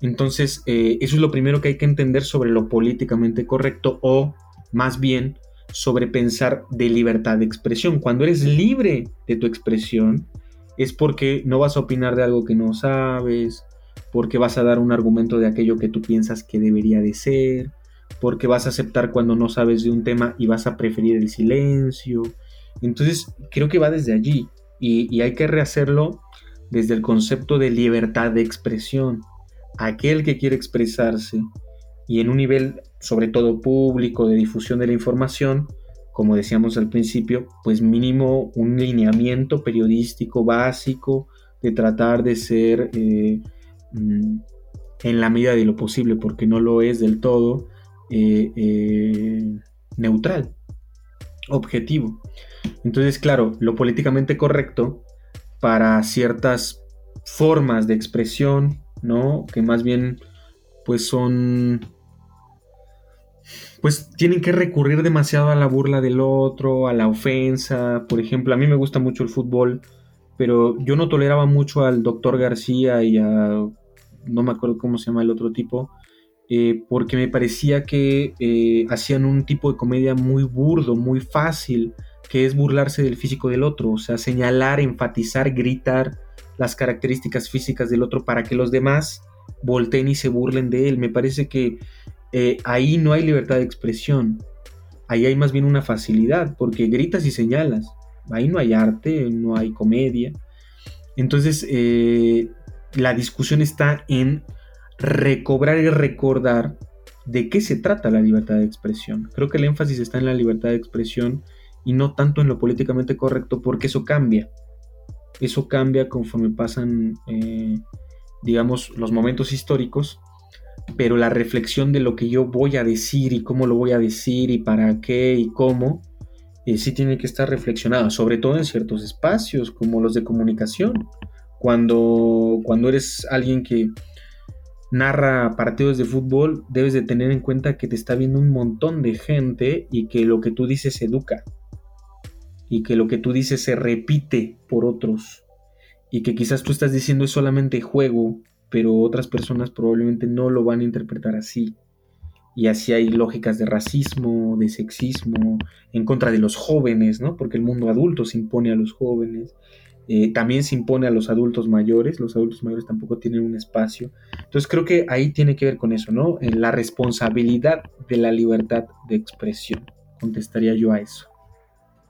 Entonces, eh, eso es lo primero que hay que entender sobre lo políticamente correcto o más bien sobre pensar de libertad de expresión. Cuando eres libre de tu expresión es porque no vas a opinar de algo que no sabes, porque vas a dar un argumento de aquello que tú piensas que debería de ser, porque vas a aceptar cuando no sabes de un tema y vas a preferir el silencio. Entonces, creo que va desde allí y, y hay que rehacerlo desde el concepto de libertad de expresión aquel que quiere expresarse y en un nivel sobre todo público de difusión de la información, como decíamos al principio, pues mínimo un lineamiento periodístico básico de tratar de ser eh, mm, en la medida de lo posible, porque no lo es del todo, eh, eh, neutral, objetivo. Entonces, claro, lo políticamente correcto para ciertas formas de expresión, ¿no? Que más bien, pues son, pues tienen que recurrir demasiado a la burla del otro, a la ofensa. Por ejemplo, a mí me gusta mucho el fútbol, pero yo no toleraba mucho al doctor García y a, no me acuerdo cómo se llama el otro tipo, eh, porque me parecía que eh, hacían un tipo de comedia muy burdo, muy fácil, que es burlarse del físico del otro, o sea, señalar, enfatizar, gritar las características físicas del otro para que los demás volteen y se burlen de él. Me parece que eh, ahí no hay libertad de expresión, ahí hay más bien una facilidad, porque gritas y señalas, ahí no hay arte, no hay comedia. Entonces, eh, la discusión está en recobrar y recordar de qué se trata la libertad de expresión. Creo que el énfasis está en la libertad de expresión y no tanto en lo políticamente correcto, porque eso cambia. Eso cambia conforme pasan, eh, digamos, los momentos históricos, pero la reflexión de lo que yo voy a decir y cómo lo voy a decir y para qué y cómo, eh, sí tiene que estar reflexionada, sobre todo en ciertos espacios como los de comunicación. Cuando, cuando eres alguien que, narra partidos de fútbol, debes de tener en cuenta que te está viendo un montón de gente y que lo que tú dices educa. Y que lo que tú dices se repite por otros. Y que quizás tú estás diciendo es solamente juego, pero otras personas probablemente no lo van a interpretar así. Y así hay lógicas de racismo, de sexismo, en contra de los jóvenes, ¿no? Porque el mundo adulto se impone a los jóvenes. Eh, también se impone a los adultos mayores, los adultos mayores tampoco tienen un espacio. Entonces creo que ahí tiene que ver con eso, ¿no? En la responsabilidad de la libertad de expresión. Contestaría yo a eso.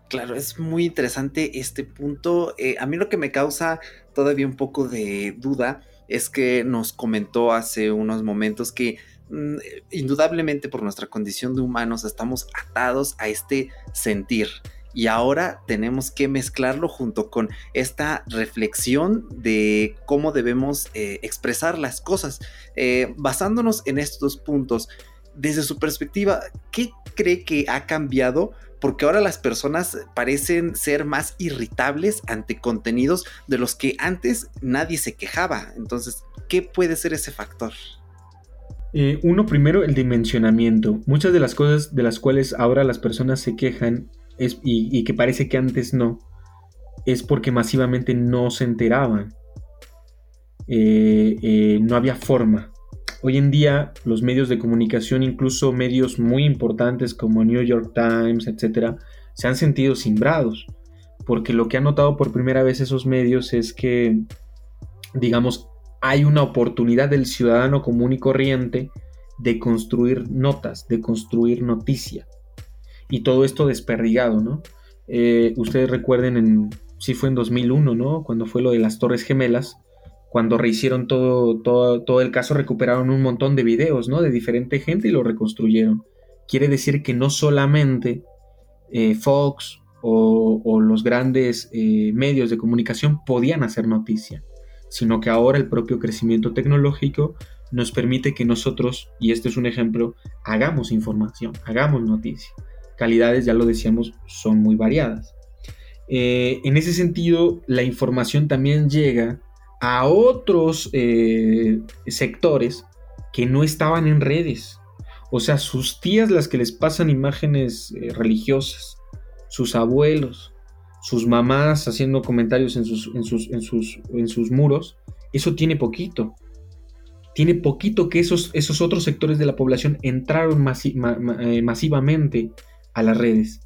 Claro, es muy interesante este punto. Eh, a mí lo que me causa todavía un poco de duda es que nos comentó hace unos momentos que mm, indudablemente por nuestra condición de humanos estamos atados a este sentir y ahora tenemos que mezclarlo junto con esta reflexión de cómo debemos eh, expresar las cosas. Eh, basándonos en estos puntos, desde su perspectiva, ¿qué cree que ha cambiado? Porque ahora las personas parecen ser más irritables ante contenidos de los que antes nadie se quejaba. Entonces, ¿qué puede ser ese factor? Eh, uno primero, el dimensionamiento. Muchas de las cosas de las cuales ahora las personas se quejan y, que parece que antes no, es porque masivamente no se enteraban. Eh, eh, no había forma. Hoy en día los medios de comunicación, incluso medios muy importantes como New York Times, etc., se han sentido simbrados. Porque lo que han notado por primera vez esos medios es que, digamos, hay una oportunidad del ciudadano común y corriente de construir notas, de construir noticia y todo esto desperdigado, ¿no? Eh, ustedes recuerden, en, sí fue en 2001, ¿no? Cuando fue lo de las Torres Gemelas, cuando rehicieron todo, todo, todo el caso, recuperaron un montón de videos, ¿no? De diferente gente y lo reconstruyeron. Quiere decir que no solamente eh, Fox o, los grandes eh, medios de comunicación podían hacer noticia, sino que ahora el propio crecimiento tecnológico nos permite que nosotros, y este es un ejemplo, hagamos información, hagamos noticia calidades, ya lo decíamos, son muy variadas. Eh, en ese sentido, la información también llega a otros eh, sectores que no estaban en redes. O sea, sus tías las que les pasan imágenes eh, religiosas, sus abuelos, sus mamás haciendo comentarios en sus, en sus, en sus, en sus muros, eso tiene poquito. Tiene poquito que esos, esos otros sectores de la población entraron masivamente a las redes.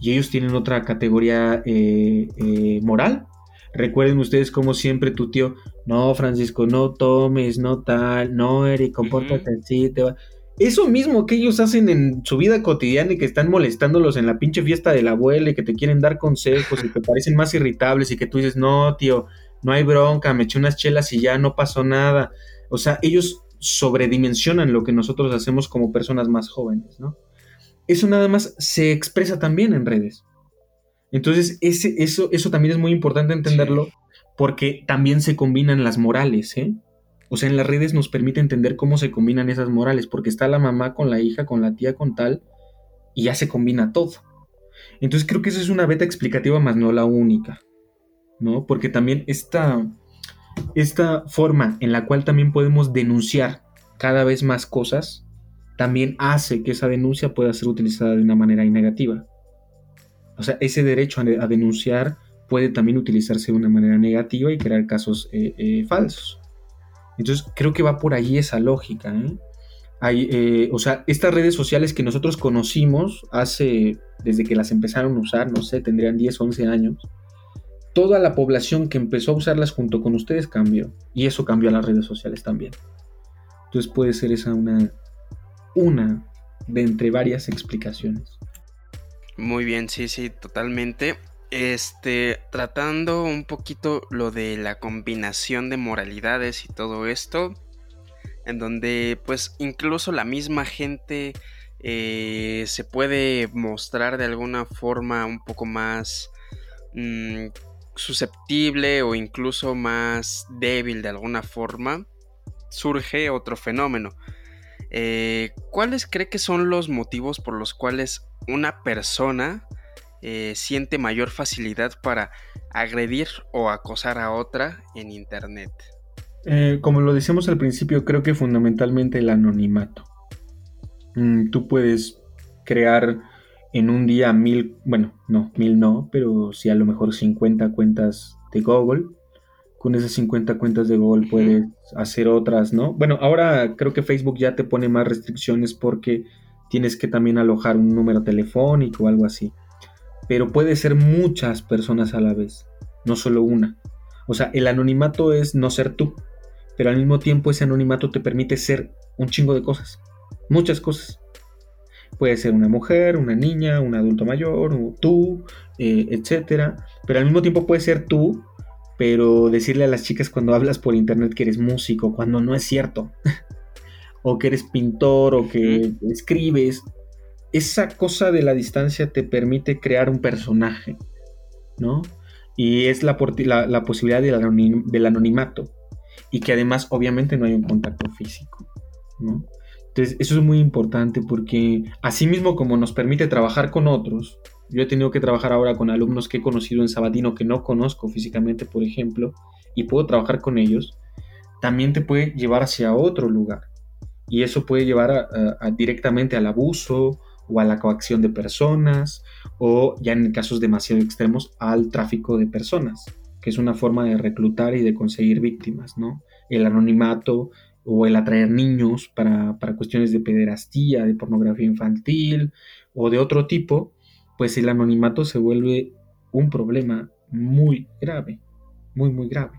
Y ellos tienen otra categoría eh, eh, moral. Recuerden ustedes como siempre tu tío, no Francisco, no tomes, no tal, no Eric, compórtate así, te va. Eso mismo que ellos hacen en su vida cotidiana y que están molestándolos en la pinche fiesta de la abuela y que te quieren dar consejos y te parecen más irritables y que tú dices, no, tío, no hay bronca, me eché unas chelas y ya no pasó nada. O sea, ellos sobredimensionan lo que nosotros hacemos como personas más jóvenes, ¿no? eso nada más se expresa también en redes. Entonces, ese, eso, eso también es muy importante entenderlo porque también se combinan las morales, ¿eh? O sea, en las redes nos permite entender cómo se combinan esas morales, porque está la mamá con la hija, con la tía, con tal, y ya se combina todo. Entonces creo que esa es una beta explicativa, más no la única, ¿no? Porque también esta, esta forma en la cual también podemos denunciar cada vez más cosas, también hace que esa denuncia pueda ser utilizada de una manera negativa. O sea, ese derecho a, denunciar puede también utilizarse de una manera negativa y crear casos eh, eh, falsos. Entonces, creo que va por ahí esa lógica. ¿eh? Hay, o sea, estas redes sociales que nosotros conocimos hace, desde que las empezaron a usar, no sé, tendrían 10, 11 años, toda la población que empezó a usarlas junto con ustedes cambió. Y eso cambió a las redes sociales también. Entonces puede ser esa una, una de entre varias explicaciones. Muy bien, sí, sí, totalmente. Este, tratando un poquito lo de la combinación de moralidades y todo esto, en donde pues incluso la misma gente eh, se puede mostrar de alguna forma un poco más mm, susceptible o incluso más débil de alguna forma, surge otro fenómeno eh, ¿Cuáles cree que son los motivos por los cuales una persona eh, siente mayor facilidad para agredir o acosar a otra en Internet? Eh, como lo decíamos al principio, creo que fundamentalmente el anonimato. Mm, tú puedes crear en un día mil, bueno, no, mil no, pero sí a lo mejor 50 cuentas de Google. Con esas 50 cuentas de Google puedes hacer otras, ¿no? Bueno, ahora creo que Facebook ya te pone más restricciones porque tienes que también alojar un número telefónico o algo así. Pero puede ser muchas personas a la vez, no solo una. O sea, el anonimato es no ser tú, pero al mismo tiempo ese anonimato te permite ser un chingo de cosas, muchas cosas. Puede ser una mujer, una niña, un adulto mayor, o tú, eh, etcétera. Pero al mismo tiempo puede ser tú, pero decirle a las chicas cuando hablas por internet que eres músico, cuando no es cierto. [LAUGHS] o que eres pintor, o que escribes. Esa cosa de la distancia te permite crear un personaje, ¿no? Y es la, la, posibilidad del, del anonimato. Y que además, obviamente, no hay un contacto físico, ¿no? Entonces, eso es muy importante porque así mismo como nos permite trabajar con otros, yo he tenido que trabajar ahora con alumnos que he conocido en Sabatino que no conozco físicamente, por ejemplo, y puedo trabajar con ellos, también te puede llevar hacia otro lugar. Y eso puede llevar directamente al abuso o a la coacción de personas o ya en casos demasiado extremos al tráfico de personas, que es una forma de reclutar y de conseguir víctimas, ¿no? El anonimato, o el atraer niños para, cuestiones de pederastía, de pornografía infantil o de otro tipo, pues el anonimato se vuelve un problema muy grave, muy, muy grave.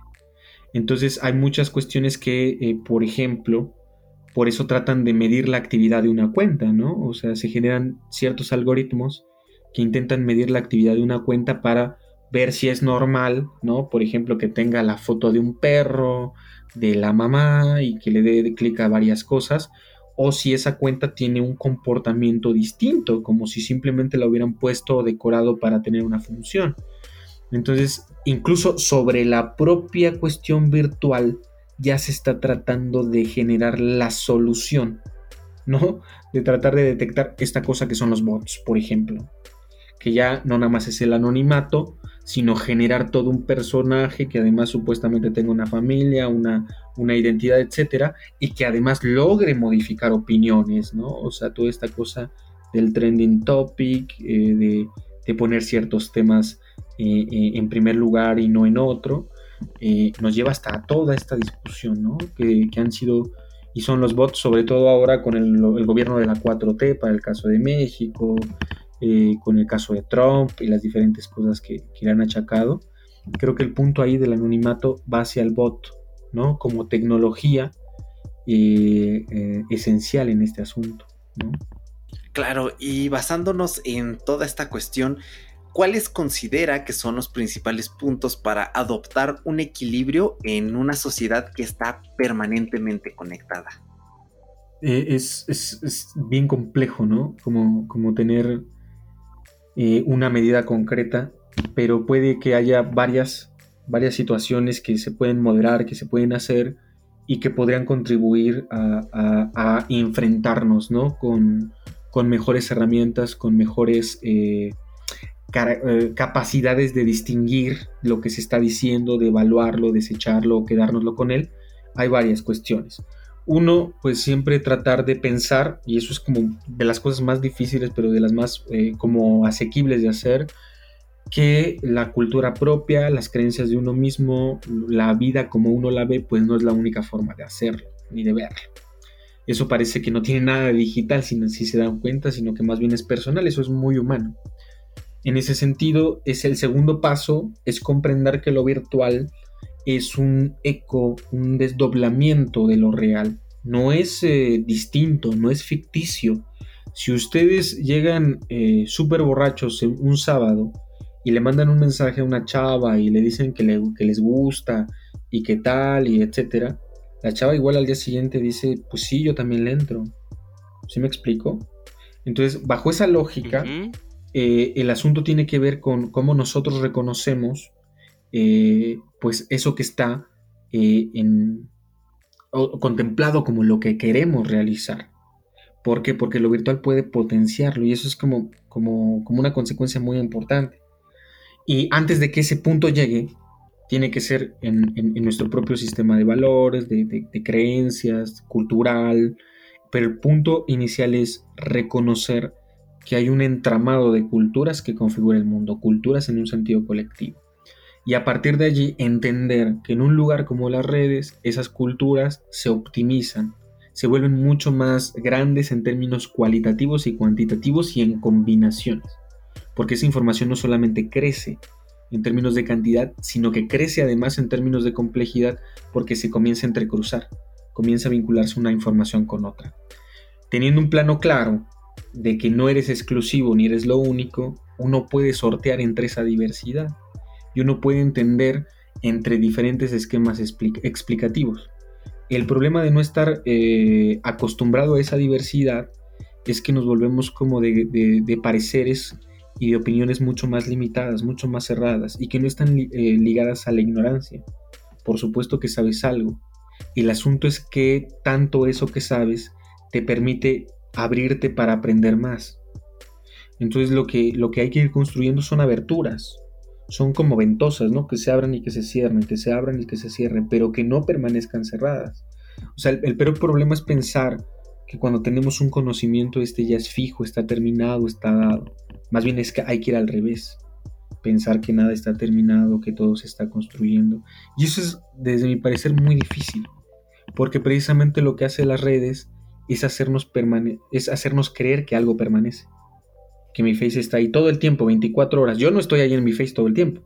Entonces hay muchas cuestiones que, eh, por ejemplo, por eso tratan de medir la actividad de una cuenta, ¿no? O sea, se generan ciertos algoritmos que intentan medir la actividad de una cuenta para ver si es normal, ¿no? Por ejemplo, que tenga la foto de un perro, de la mamá y que le dé clic a varias cosas, o si esa cuenta tiene un comportamiento distinto, como si simplemente la hubieran puesto o decorado para tener una función. Entonces, incluso sobre la propia cuestión virtual ya se está tratando de generar la solución, ¿no? De tratar de detectar esta cosa que son los bots, por ejemplo. Que ya no nada más es el anonimato, sino generar todo un personaje que además supuestamente tenga una familia, una, una identidad, etcétera, y que además logre modificar opiniones, ¿no? O sea, toda esta cosa del trending topic, eh, de, poner ciertos temas eh, eh, en primer lugar y no en otro, nos lleva hasta toda esta discusión, ¿no? Que, han sido y son los bots, sobre todo ahora con el, el, gobierno de la 4T para el caso de México, eh, con el caso de Trump y las diferentes cosas que, le han achacado. Creo que el punto ahí del anonimato va hacia el bot, ¿no? Como tecnología eh, eh, esencial en este asunto, Claro, y basándonos en toda esta cuestión, ¿cuáles considera que son los principales puntos para adoptar un equilibrio en una sociedad que está permanentemente conectada? es, bien complejo, ¿no? Como, como tener eh, una medida concreta, pero puede que haya varias, varias situaciones que se pueden moderar, que se pueden hacer y que podrían contribuir a, enfrentarnos ¿no? con, mejores herramientas, con mejores eh, eh, capacidades de distinguir lo que se está diciendo, de evaluarlo, desecharlo quedárnoslo con él. Hay varias cuestiones uno, pues siempre tratar de pensar, y eso es como de las cosas más difíciles, pero de las más eh, como asequibles de hacer, que la cultura propia, las creencias de uno mismo, la vida como uno la ve, pues no es la única forma de hacerlo, ni de verlo. Eso parece que no tiene nada de digital, si, si se dan cuenta, sino que más bien es personal, eso es muy humano. En ese sentido, es el segundo paso, es comprender que lo virtual es un eco, un desdoblamiento de lo real. No es eh, distinto, no es ficticio. Si ustedes llegan eh, súper borrachos un sábado y le mandan un mensaje a una chava y le dicen que, les gusta y qué tal y etcétera, la chava igual al día siguiente dice, pues sí, yo también le entro. ¿Sí me explico? Entonces, bajo esa lógica, eh, el asunto tiene que ver con cómo nosotros reconocemos eh, pues eso que está eh, en, contemplado como lo que queremos realizar. ¿Por qué? Porque lo virtual puede potenciarlo y eso es como, como, como una consecuencia muy importante. Y antes de que ese punto llegue, tiene que ser en, nuestro propio sistema de valores, de, creencias, cultural, pero el punto inicial es reconocer que hay un entramado de culturas que configura el mundo, culturas en un sentido colectivo. Y a partir de allí entender que en un lugar como las redes, esas culturas se optimizan, se vuelven mucho más grandes en términos cualitativos y cuantitativos y en combinaciones. Porque esa información no solamente crece en términos de cantidad, sino que crece además en términos de complejidad porque se comienza a entrecruzar, comienza a vincularse una información con otra. Teniendo un plano claro de que no eres exclusivo ni eres lo único, uno puede sortear entre esa diversidad y uno puede entender entre diferentes esquemas explicativos. El problema de no estar eh, acostumbrado a esa diversidad es que nos volvemos como de, pareceres y de opiniones mucho más limitadas, mucho más cerradas y que no están eh, ligadas a la ignorancia. Por supuesto que sabes algo. El asunto es que tanto eso que sabes te permite abrirte para aprender más. Entonces lo que, lo que hay que ir construyendo son aberturas, son como ventosas, ¿no? Que se abran y que se cierren, que se abran y que se cierren, pero que no permanezcan cerradas. O sea, el, peor problema es pensar que cuando tenemos un conocimiento este ya es fijo, está terminado, está dado. Más bien es que hay que ir al revés. Pensar que nada está terminado, que todo se está construyendo. Y eso es, desde mi parecer, muy difícil. Porque precisamente lo que hace las redes es hacernos, es hacernos creer que algo permanece que mi Face está ahí todo el tiempo, 24 horas. Yo no estoy ahí en mi Face todo el tiempo.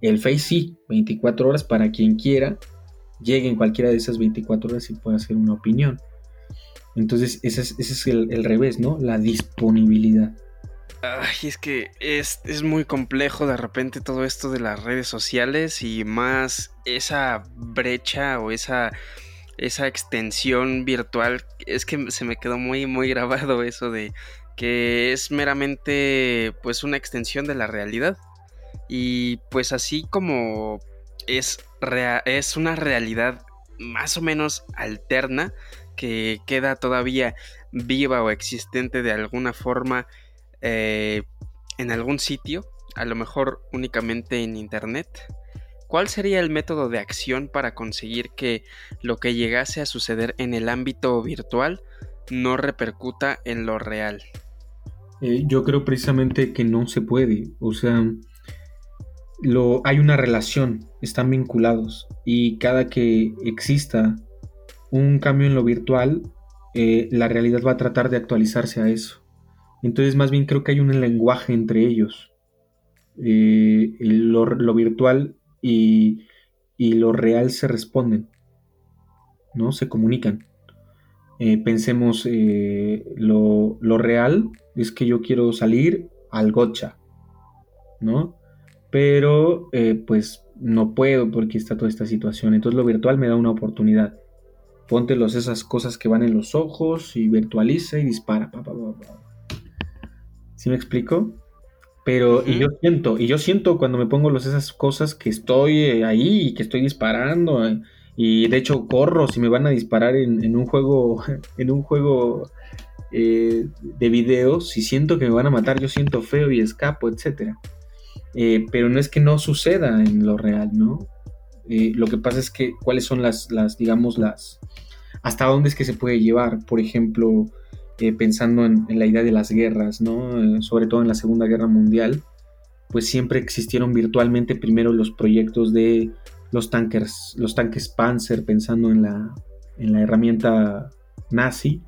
El Face sí, 24 horas para quien quiera, llegue en cualquiera de esas 24 horas y pueda hacer una opinión. Entonces, ese es, el, revés, ¿no? La disponibilidad. Ay, es que es, es, muy complejo de repente todo esto de las redes sociales y más esa brecha o esa, esa extensión virtual. Es que se me quedó muy, muy grabado eso de que es meramente pues una extensión de la realidad. Y pues así como es, es una realidad más o menos alterna que queda todavía viva o existente de alguna forma eh, en algún sitio, a lo mejor únicamente en internet. ¿Cuál sería el método de acción para conseguir que lo que llegase a suceder en el ámbito virtual no repercuta en lo real? Eh, yo creo precisamente que no se puede. O sea, lo, hay una relación, están vinculados. Y cada que exista un cambio en lo virtual, eh, la realidad va a tratar de actualizarse a eso. Entonces, más bien creo que hay un lenguaje entre ellos. Eh, lo, virtual y, y, lo real se responden, ¿no? Se comunican. Pensemos lo, lo, real es que yo quiero salir al gocha, ¿no? Pero eh, pues no puedo porque está toda esta situación. Entonces lo virtual me da una oportunidad. Póntelos esas cosas que van en los ojos y virtualiza y dispara. ¿Sí me explico? Pero y yo siento, y yo siento cuando me pongo los, esas cosas que estoy eh, ahí y que estoy disparando. Y de hecho corro si me van a disparar en, un juego, [LAUGHS] en un juego eh, de videos, si siento que me van a matar, yo siento feo y escapo, etc. Eh, pero no es que no suceda en lo real, ¿no? Eh, lo que pasa es que cuáles son las, las, digamos, las... hasta dónde es que se puede llevar, por ejemplo, pensando en, la idea de las guerras, ¿no? sobre todo en la Segunda Guerra Mundial, pues siempre existieron virtualmente primero los proyectos de los tanques, los tanques Panzer, pensando en la, en la herramienta nazi,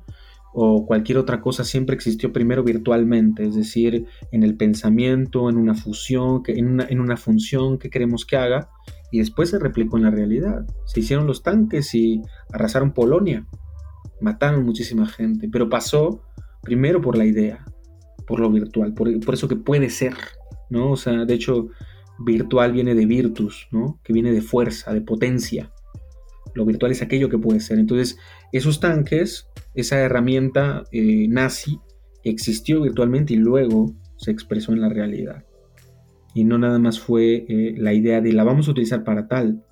o cualquier otra cosa siempre existió primero virtualmente, es decir, en el pensamiento, en una fusión, en una, en una función que queremos que haga, y después se replicó en la realidad. Se hicieron los tanques y arrasaron Polonia, mataron muchísima gente, pero pasó primero por la idea, por lo virtual, por, por eso que puede ser, ¿no? O sea, de hecho, virtual viene de virtus, ¿no? Que viene de fuerza, de potencia. Lo virtual es aquello que puede ser. Entonces, esos tanques esa herramienta eh, nazi existió virtualmente y luego se expresó en la realidad. Y no nada más fue eh, la idea de la vamos a utilizar para tal,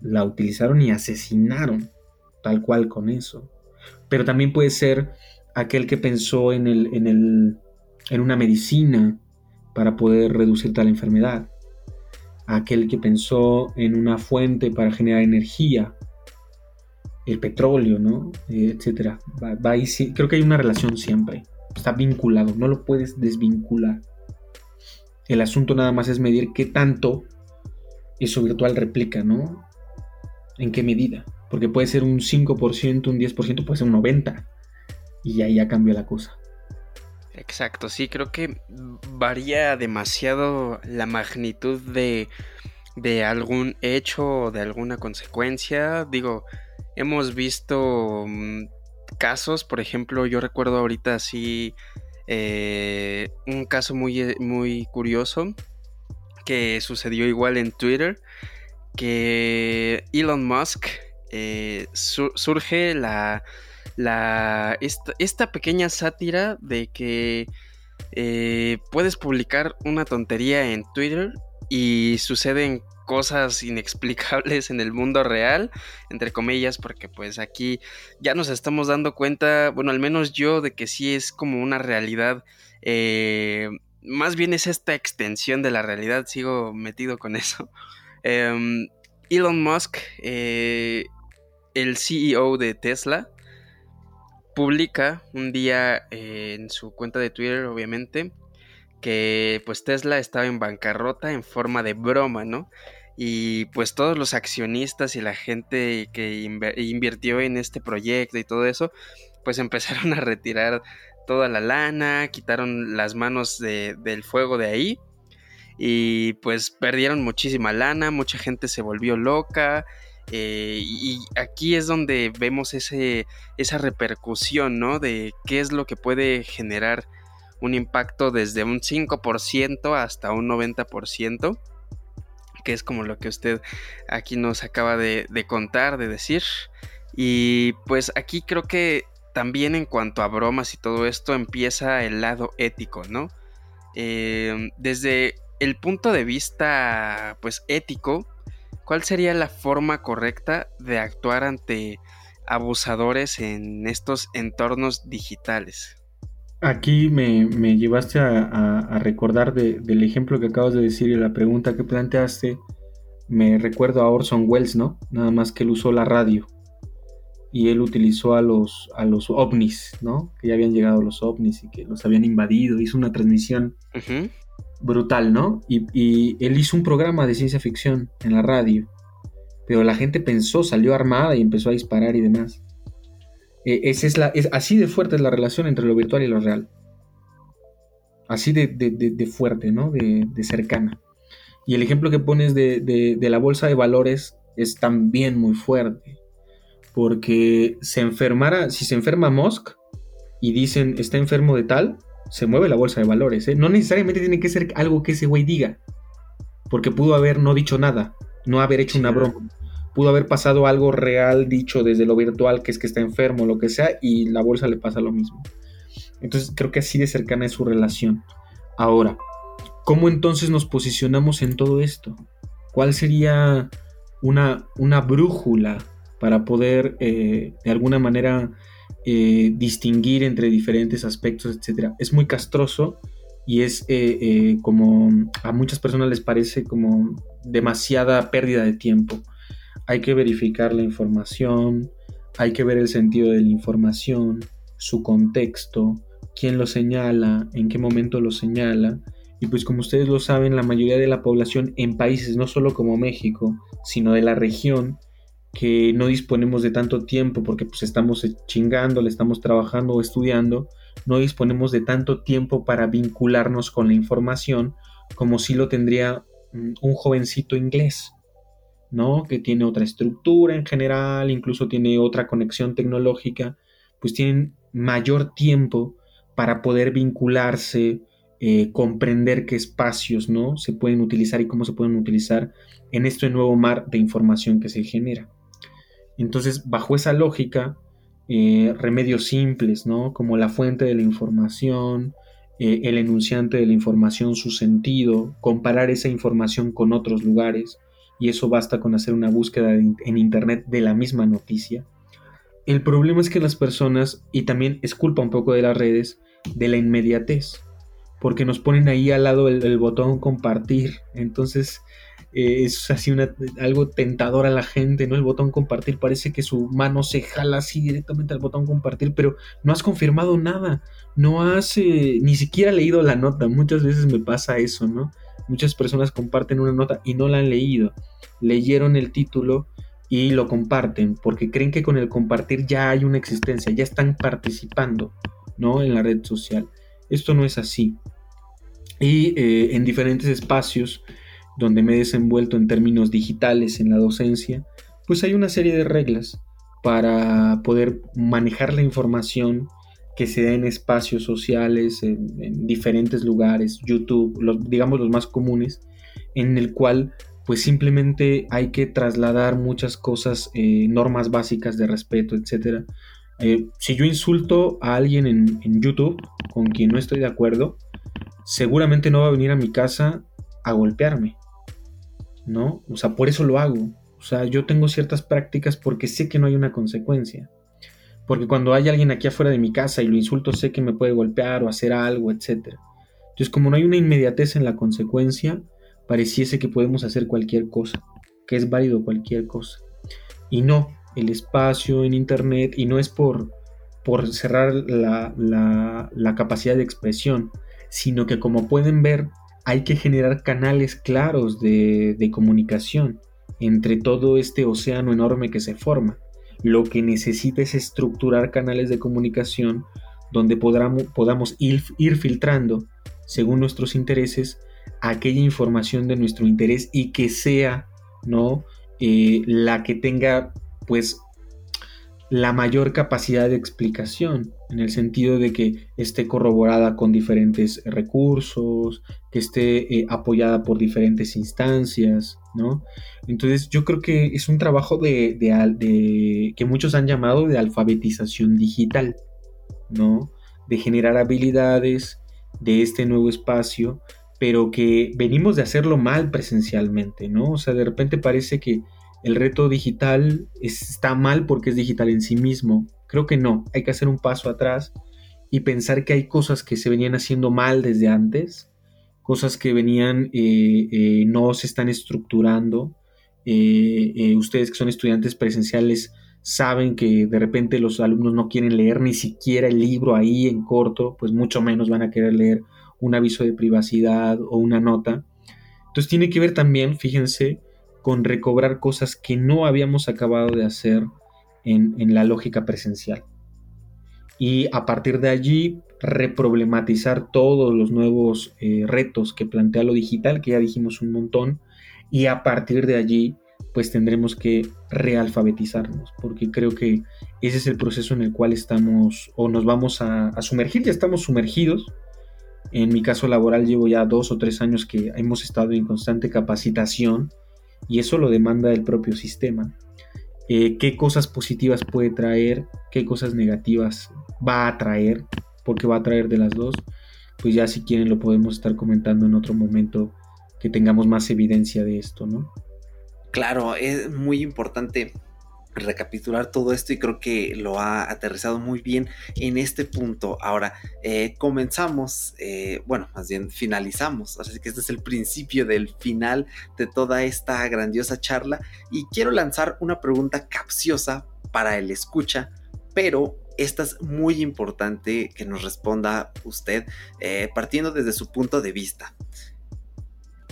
la utilizaron y asesinaron tal cual con eso. Pero también puede ser aquel que pensó en, el, en, el, en una medicina para poder reducir tal enfermedad. Aquel que pensó en una fuente para generar energía, el petróleo, ¿no? Eh, etcétera. creo que hay una relación siempre. Está vinculado, no lo puedes desvincular. El asunto nada más es medir qué tanto eso virtual replica, ¿no? ¿En qué medida? Porque puede ser un 5%, un 10%, puede ser un 90%. Y ahí ya cambia la cosa. Exacto, sí, creo que varía demasiado la magnitud de, de algún hecho o de alguna consecuencia. Digo, hemos visto mm, casos, por ejemplo, yo recuerdo ahorita así eh, un caso muy, eh, muy curioso que sucedió igual en Twitter, que Elon Musk eh, surge la, la esta, pequeña sátira de que puedes publicar una tontería en Twitter y suceden cosas inexplicables en el mundo real, entre comillas, porque pues aquí ya nos estamos dando cuenta, bueno, al menos yo, de que sí es como una realidad, eh, más bien es esta extensión de la realidad, sigo metido con eso. [LAUGHS] Em, Elon Musk, eh, el CEO de Tesla, publica un día eh, en su cuenta de Twitter, obviamente, que pues Tesla estaba en bancarrota en forma de broma, ¿no? Y pues todos los accionistas y la gente que invirtió en este proyecto y todo eso, pues [LAUGHS] empezaron a retirar toda la lana, quitaron las manos del fuego de ahí y pues perdieron muchísima lana, mucha gente se volvió loca eh, y aquí es donde vemos ese, esa repercusión, ¿no? De qué es lo que puede generar un impacto desde un 5% hasta un 90%, que es como lo que usted aquí nos acaba de, contar, de decir. Y pues aquí creo que también en cuanto a bromas y todo esto empieza el lado ético, ¿no? Em, desde el punto de vista pues ético, ¿cuál sería la forma correcta de actuar ante abusadores en estos entornos digitales? Aquí me, llevaste a, recordar del ejemplo que acabas de decir y la pregunta que planteaste. Me recuerdo a Orson Welles, ¿no? Nada más que él usó la radio. Y él utilizó a los, a los ovnis, ¿no? Que ya habían llegado los ovnis y que los habían invadido. Hizo una transmisión brutal, ¿no? Y, él hizo un programa de ciencia ficción en la radio. Pero la gente pensó, salió armada y empezó a disparar y demás. Eh, es la, así de fuerte es la relación entre lo virtual y lo real. Así de, fuerte, ¿no? De, cercana. Y el ejemplo que pones de, la bolsa de valores es también muy fuerte. Porque se enfermara, si se enferma Musk y dicen está enfermo de tal, se mueve la bolsa de valores. ¿eh? No necesariamente tiene que ser algo que ese güey diga. Porque pudo haber no dicho nada, no haber hecho una broma pudo haber pasado algo real dicho desde lo virtual, que es que está enfermo, lo que sea, y la bolsa le pasa lo mismo. Entonces creo que así de cercana es su relación. Ahora, ¿cómo entonces nos posicionamos en todo esto? ¿Cuál sería una, una brújula para poder eh, de alguna manera eh, distinguir entre diferentes aspectos, etcétera? Es muy castroso y es eh, como a muchas personas les parece como demasiada pérdida de tiempo hay que verificar la información, hay que ver el sentido de la información, su contexto, quién lo señala, en qué momento lo señala. Y pues como ustedes lo saben, la mayoría de la población en países no solo como México, sino de la región, que no disponemos de tanto tiempo porque pues estamos chingando, le estamos trabajando o estudiando, no disponemos de tanto tiempo para vincularnos con la información como si lo tendría mm, un jovencito inglés. ¿no? Que tiene otra estructura en general, incluso tiene otra conexión tecnológica, pues tienen mayor tiempo para poder vincularse, eh, comprender qué espacios, ¿no? Se pueden utilizar y cómo se pueden utilizar en este nuevo mar de información que se genera. Entonces, bajo esa lógica, eh, remedios simples, ¿no? Como la fuente de la información, eh, el enunciante de la información, su sentido, comparar esa información con otros lugares, y eso basta con hacer una búsqueda en Internet de la misma noticia. El problema es que las personas, y también es culpa un poco de las redes, de la inmediatez. porque nos ponen ahí al lado el, botón compartir. Entonces eh, es así algo tentador a la gente, ¿no? El botón compartir parece que su mano se jala así directamente al botón compartir, pero no has confirmado nada, no has eh, ni siquiera leído la nota. Muchas veces me pasa eso, ¿no? Muchas personas comparten una nota y no la han leído. Leyeron el título y lo comparten porque creen que con el compartir ya hay una existencia, ya están participando, ¿no? En la red social. Esto no es así. Y eh, en diferentes espacios donde me he desenvuelto en términos digitales en la docencia, pues hay una serie de reglas para poder manejar la información que se da en espacios sociales, en, diferentes lugares, YouTube, los, digamos los más comunes, en el cual pues simplemente hay que trasladar muchas cosas, eh, normas básicas de respeto, etc. Eh, si yo insulto a alguien en, en, YouTube con quien no estoy de acuerdo, seguramente no va a venir a mi casa a golpearme, ¿no? O sea, por eso lo hago. O sea, yo tengo ciertas prácticas porque sé que no hay una consecuencia. Porque cuando hay alguien aquí afuera de mi casa y lo insulto, sé que me puede golpear o hacer algo, etc. Entonces, como no hay una inmediatez en la consecuencia, pareciese que podemos hacer cualquier cosa, que es válido cualquier cosa. Y no, el espacio en Internet, y no es por, por cerrar la, la, capacidad de expresión, sino que como pueden ver, hay que generar canales claros de, comunicación entre todo este océano enorme que se forma. Lo que necesita es estructurar canales de comunicación donde podamos, ir filtrando, según nuestros intereses, aquella información de nuestro interés y que sea, ¿no? Eh, la que tenga, pues, la mayor capacidad de explicación, en el sentido de que esté corroborada con diferentes recursos, que esté eh, apoyada por diferentes instancias, ¿no? Entonces yo creo que es un trabajo de, de, que muchos han llamado de alfabetización digital, ¿no? De generar habilidades de este nuevo espacio pero que venimos de hacerlo mal presencialmente, ¿no? O sea, de repente parece que el reto digital está mal porque es digital en sí mismo. Creo que no, hay que hacer un paso atrás y pensar que hay cosas que se venían haciendo mal desde antes, cosas que venían, eh, eh, no se están estructurando. Eh, ustedes que son estudiantes presenciales saben que de repente los alumnos no quieren leer ni siquiera el libro ahí en corto, pues mucho menos van a querer leer un aviso de privacidad o una nota. Entonces tiene que ver también, fíjense, con recobrar cosas que no habíamos acabado de hacer en, la lógica presencial. Y a partir de allí, reproblematizar todos los nuevos eh, retos que plantea lo digital, que ya dijimos un montón, y a partir de allí, pues tendremos que realfabetizarnos, porque creo que ese es el proceso en el cual estamos o nos vamos a sumergir, ya estamos sumergidos, en mi caso laboral llevo ya dos o tres años que hemos estado en constante capacitación y eso lo demanda el propio sistema. Eh, qué cosas positivas puede traer, qué cosas negativas va a traer, porque va a traer de las dos, pues ya si quieren lo podemos estar comentando en otro momento que tengamos más evidencia de esto, ¿no? Claro, es muy importante recapitular todo esto y creo que lo ha aterrizado muy bien en este punto. Ahora, eh, comenzamos, eh, bueno, más bien finalizamos, así que este es el principio del final de toda esta grandiosa charla y quiero lanzar una pregunta capciosa para el escucha, pero esta es muy importante que nos responda usted eh, partiendo desde su punto de vista.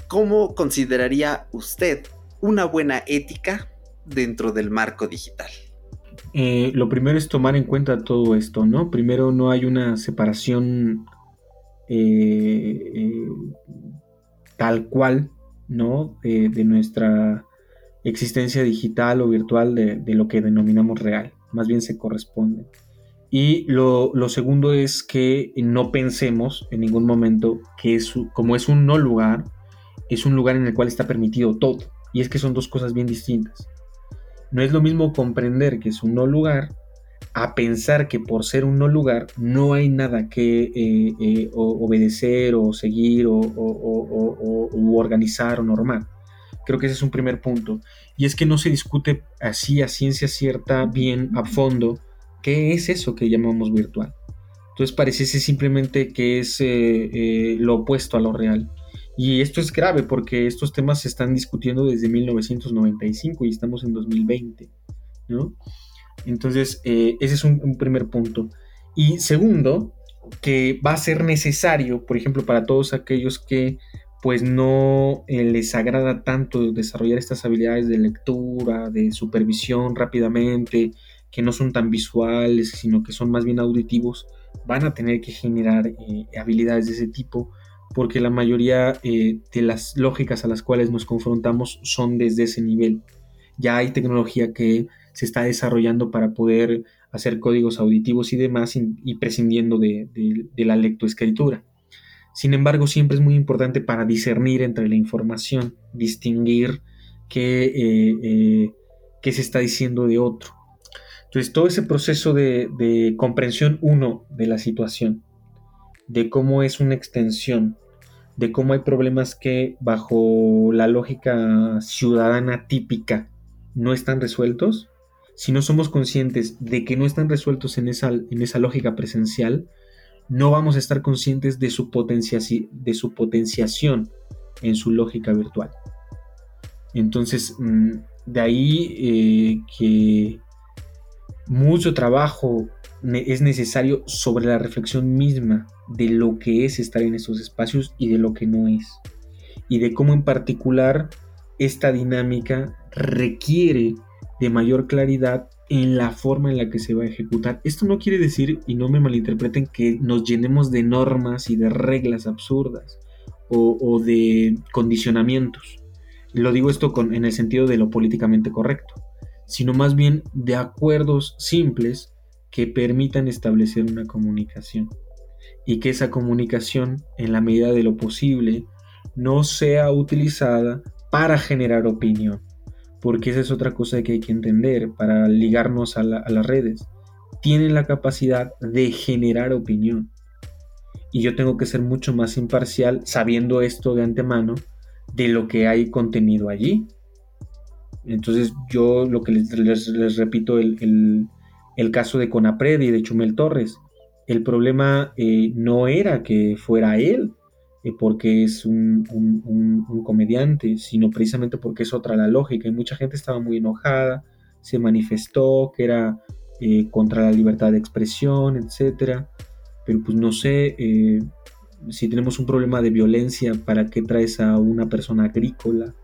¿Cómo consideraría usted una buena ética dentro del marco digital? Eh, lo primero es tomar en cuenta todo esto, ¿no? Primero no hay una separación eh, eh, tal cual, ¿no? de nuestra existencia digital o virtual de, lo que denominamos real, más bien se corresponde. Y lo, segundo es que no pensemos en ningún momento que es, como es un no lugar, es un lugar en el cual está permitido todo. Y es que son dos cosas bien distintas. No es lo mismo comprender que es un no lugar a pensar que por ser un no lugar no hay nada que eh, eh, obedecer o seguir o, organizar o normar. Creo que ese es un primer punto. Y es que no se discute así a ciencia cierta, bien a fondo, qué es eso que llamamos virtual. Entonces pareciese simplemente que es eh, lo opuesto a lo real. Y esto es grave porque estos temas se están discutiendo desde 1995 y estamos en 2020. ¿no? Entonces, eh, ese es un, primer punto. Y segundo, que va a ser necesario, por ejemplo, para todos aquellos que pues no les agrada tanto desarrollar estas habilidades de lectura, de supervisión rápidamente, que no son tan visuales, sino que son más bien auditivos, van a tener que generar eh, habilidades de ese tipo, porque la mayoría eh, de las lógicas a las cuales nos confrontamos son desde ese nivel. Ya hay tecnología que se está desarrollando para poder hacer códigos auditivos y demás y, prescindiendo de, la lectoescritura. Sin embargo, siempre es muy importante para discernir entre la información, distinguir qué, eh, eh, se está diciendo de otro. Entonces, todo ese proceso de comprensión, uno, de la situación, de cómo es una extensión, de cómo hay problemas que bajo la lógica ciudadana típica no están resueltos, si no somos conscientes de que no están resueltos en esa, en esa lógica presencial, no vamos a estar conscientes de su, de su potenciación en su lógica virtual. Entonces, mm, de ahí eh, que mucho trabajo es necesario sobre la reflexión misma de lo que es estar en esos espacios y de lo que no es. Y de cómo en particular esta dinámica requiere de mayor claridad en la forma en la que se va a ejecutar. Esto no quiere decir, y no me malinterpreten, que nos llenemos de normas y de reglas absurdas o, de condicionamientos. Lo digo esto con, en el sentido de lo políticamente correcto, sino más bien de acuerdos simples que permitan establecer una comunicación y que esa comunicación, en la medida de lo posible, no sea utilizada para generar opinión porque esa es otra cosa que hay que entender para ligarnos a, las redes. Tienen la capacidad de generar opinión. Y yo tengo que ser mucho más imparcial sabiendo esto de antemano de lo que hay contenido allí. Entonces yo lo que les, repito, el, caso de Conapred y de Chumel Torres, el problema eh, no era que fuera él, eh, porque es un, comediante, sino precisamente porque es otra la lógica. Y mucha gente estaba muy enojada, se manifestó que era eh, contra la libertad de expresión, etc. Pero pues no sé, si tenemos un problema de violencia, ¿para qué traes a una persona agrícola?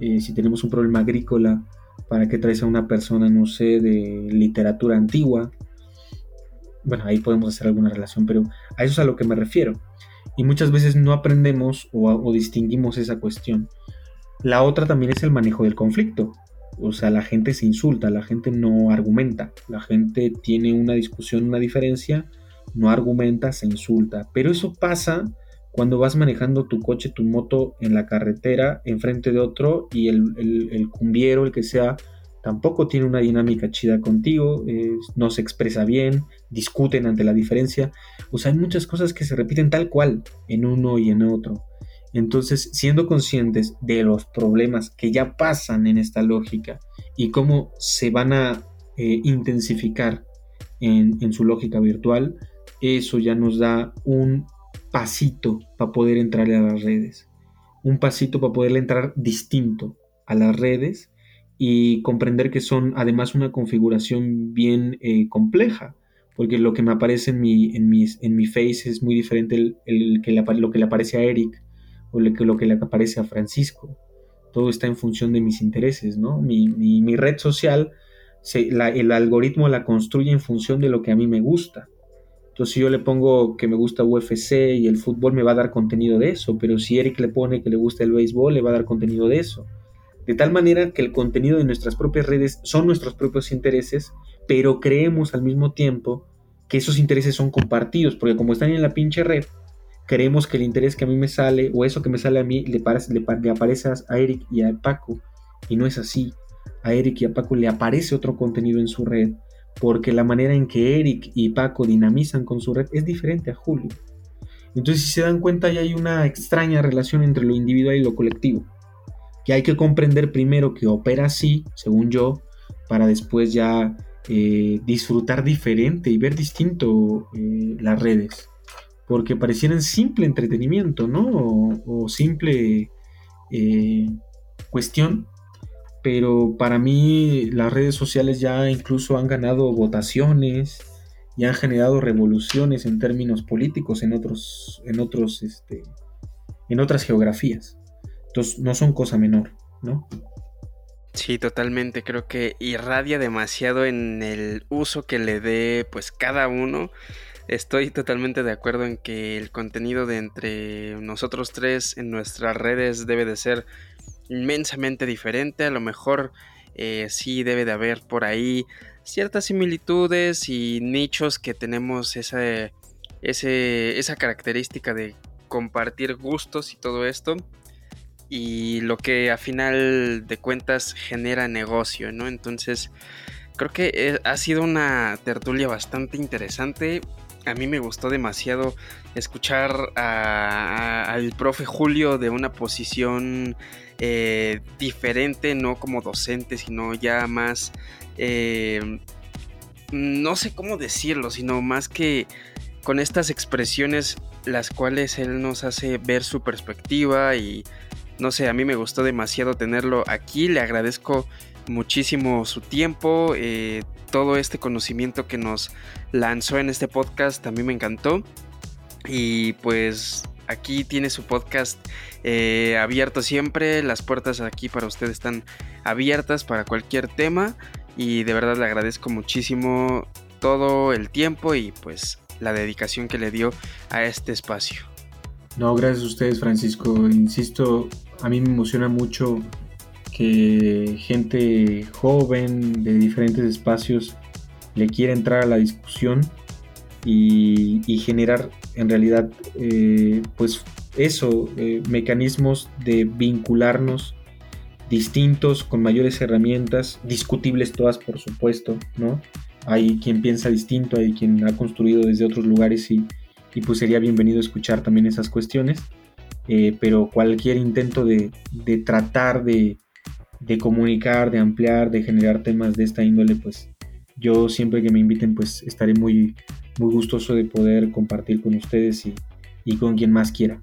si tenemos un problema agrícola, ¿para qué traes a una persona, no sé, de literatura antigua? Bueno, ahí podemos hacer alguna relación, pero a eso es a lo que me refiero y muchas veces no aprendemos o, distinguimos esa cuestión. La otra también es el manejo del conflicto. O sea, la gente se insulta, la gente no argumenta, la gente tiene una discusión, una diferencia, no argumenta, se insulta. Pero eso pasa cuando vas manejando tu coche, tu moto en la carretera, enfrente de otro y el, el, el cumbiero, el que sea, tampoco tiene una dinámica chida contigo, no se expresa bien, discuten ante la diferencia. O sea, hay muchas cosas que se repiten tal cual en uno y en otro. Entonces, siendo conscientes de los problemas que ya pasan en esta lógica y cómo se van a eh, intensificar en, su lógica virtual, eso ya nos da un pasito para poder entrar a las redes. Un pasito para poder entrar distinto a las redes y comprender que son además una configuración bien eh, compleja, porque lo que me aparece en mi, en en mi face es muy diferente el, que lo que le aparece a Eric o lo que, lo que le aparece a Francisco. Todo está en función de mis intereses, ¿no? Mi, mi, red social, el algoritmo la construye en función de lo que a mí me gusta. Entonces, si yo le pongo que me gusta UFC y el fútbol, me va a dar contenido de eso, pero si Eric le pone que le gusta el béisbol, le va a dar contenido de eso de tal manera que el contenido de nuestras propias redes son nuestros propios intereses, pero creemos al mismo tiempo que esos intereses son compartidos, porque como están en la pinche red, creemos que el interés que a mí me sale o eso que me sale a mí le, le, aparece a Eric y a Paco, y no es así. A Eric y a Paco le aparece otro contenido en su red, porque la manera en que Eric y Paco dinamizan con su red es diferente a Julio. Entonces, si se dan cuenta, ya hay una extraña relación entre lo individual y lo colectivo que hay que comprender primero que opera así, según yo, para después ya eh, disfrutar diferente y ver distinto eh, las redes. Porque parecieran simple entretenimiento, ¿no? O, simple eh, cuestión. Pero para mí las redes sociales ya incluso han ganado votaciones y han generado revoluciones en términos políticos en otros, en otros, este, en otras geografías. Entonces no son cosa menor, ¿no? Sí, totalmente. Creo que irradia demasiado en el uso que le dé pues cada uno. Estoy totalmente de acuerdo en que el contenido de entre nosotros tres en nuestras redes debe de ser inmensamente diferente. A lo mejor eh, sí debe de haber por ahí ciertas similitudes y nichos que tenemos esa, ese, esa característica de compartir gustos y todo esto y lo que a final de cuentas genera negocio, ¿no? Entonces, creo que eh, ha sido una tertulia bastante interesante. A mí me gustó demasiado escuchar al profe Julio de una posición eh, diferente, no como docente, sino ya más, eh, no sé cómo decirlo, sino más que con estas expresiones las cuales él nos hace ver su perspectiva y no sé, a mí me gustó demasiado tenerlo aquí. Le agradezco muchísimo su tiempo, eh, todo este conocimiento que nos lanzó en este podcast mí me encantó. Y pues aquí tiene su podcast eh, abierto siempre. Las puertas aquí para usted están abiertas para cualquier tema. Y de verdad le agradezco muchísimo todo el tiempo y pues la dedicación que le dio a este espacio. No, gracias a ustedes, Francisco. Insisto, a mí me emociona mucho que gente joven de diferentes espacios le quiera entrar a la discusión y, generar en realidad eh, pues eso, eh, mecanismos de vincularnos distintos, con mayores herramientas, discutibles todas por supuesto, ¿no? Hay quien piensa distinto, hay quien ha construido desde otros lugares y, y pues sería bienvenido escuchar también esas cuestiones. Eh, pero cualquier intento de, tratar de, comunicar, de ampliar, de generar temas de esta índole, pues yo siempre que me inviten, pues estaré muy, muy gustoso de poder compartir con ustedes y con quien más quiera.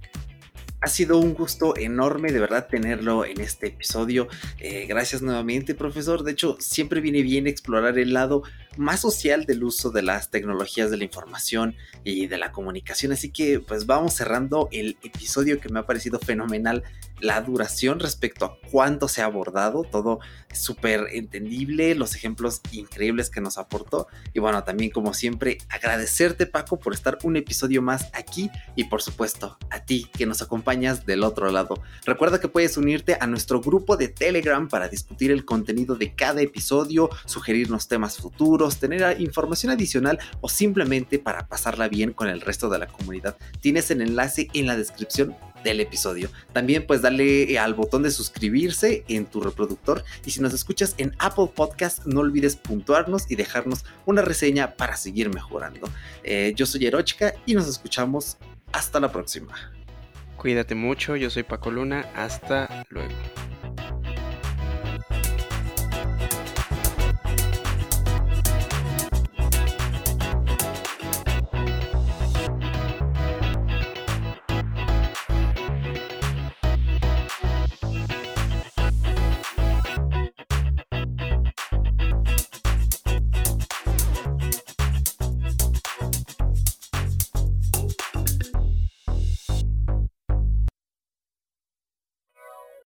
Ha sido un gusto enorme de verdad tenerlo en este episodio. Eh, gracias nuevamente, profesor. De hecho, siempre viene bien explorar el lado más social del uso de las tecnologías de la información y de la comunicación. Así que pues vamos cerrando el episodio que me ha parecido fenomenal. La duración respecto a cuánto se ha abordado, todo súper entendible, los ejemplos increíbles que nos aportó. Y bueno, también como siempre, agradecerte Paco por estar un episodio más aquí y por supuesto a ti que nos acompaña del otro lado. Recuerda que puedes unirte a nuestro grupo de Telegram para discutir el contenido de cada episodio, sugerirnos temas futuros, tener información adicional o simplemente para pasarla bien con el resto de la comunidad. Tienes el enlace en la descripción del episodio. También pues darle eh, al botón de suscribirse en tu reproductor y si nos escuchas en Apple Podcast no olvides puntuarnos y dejarnos una reseña para seguir mejorando. Eh, yo soy Erochka y nos escuchamos hasta la próxima. Cuídate mucho, yo soy Paco Luna, hasta luego.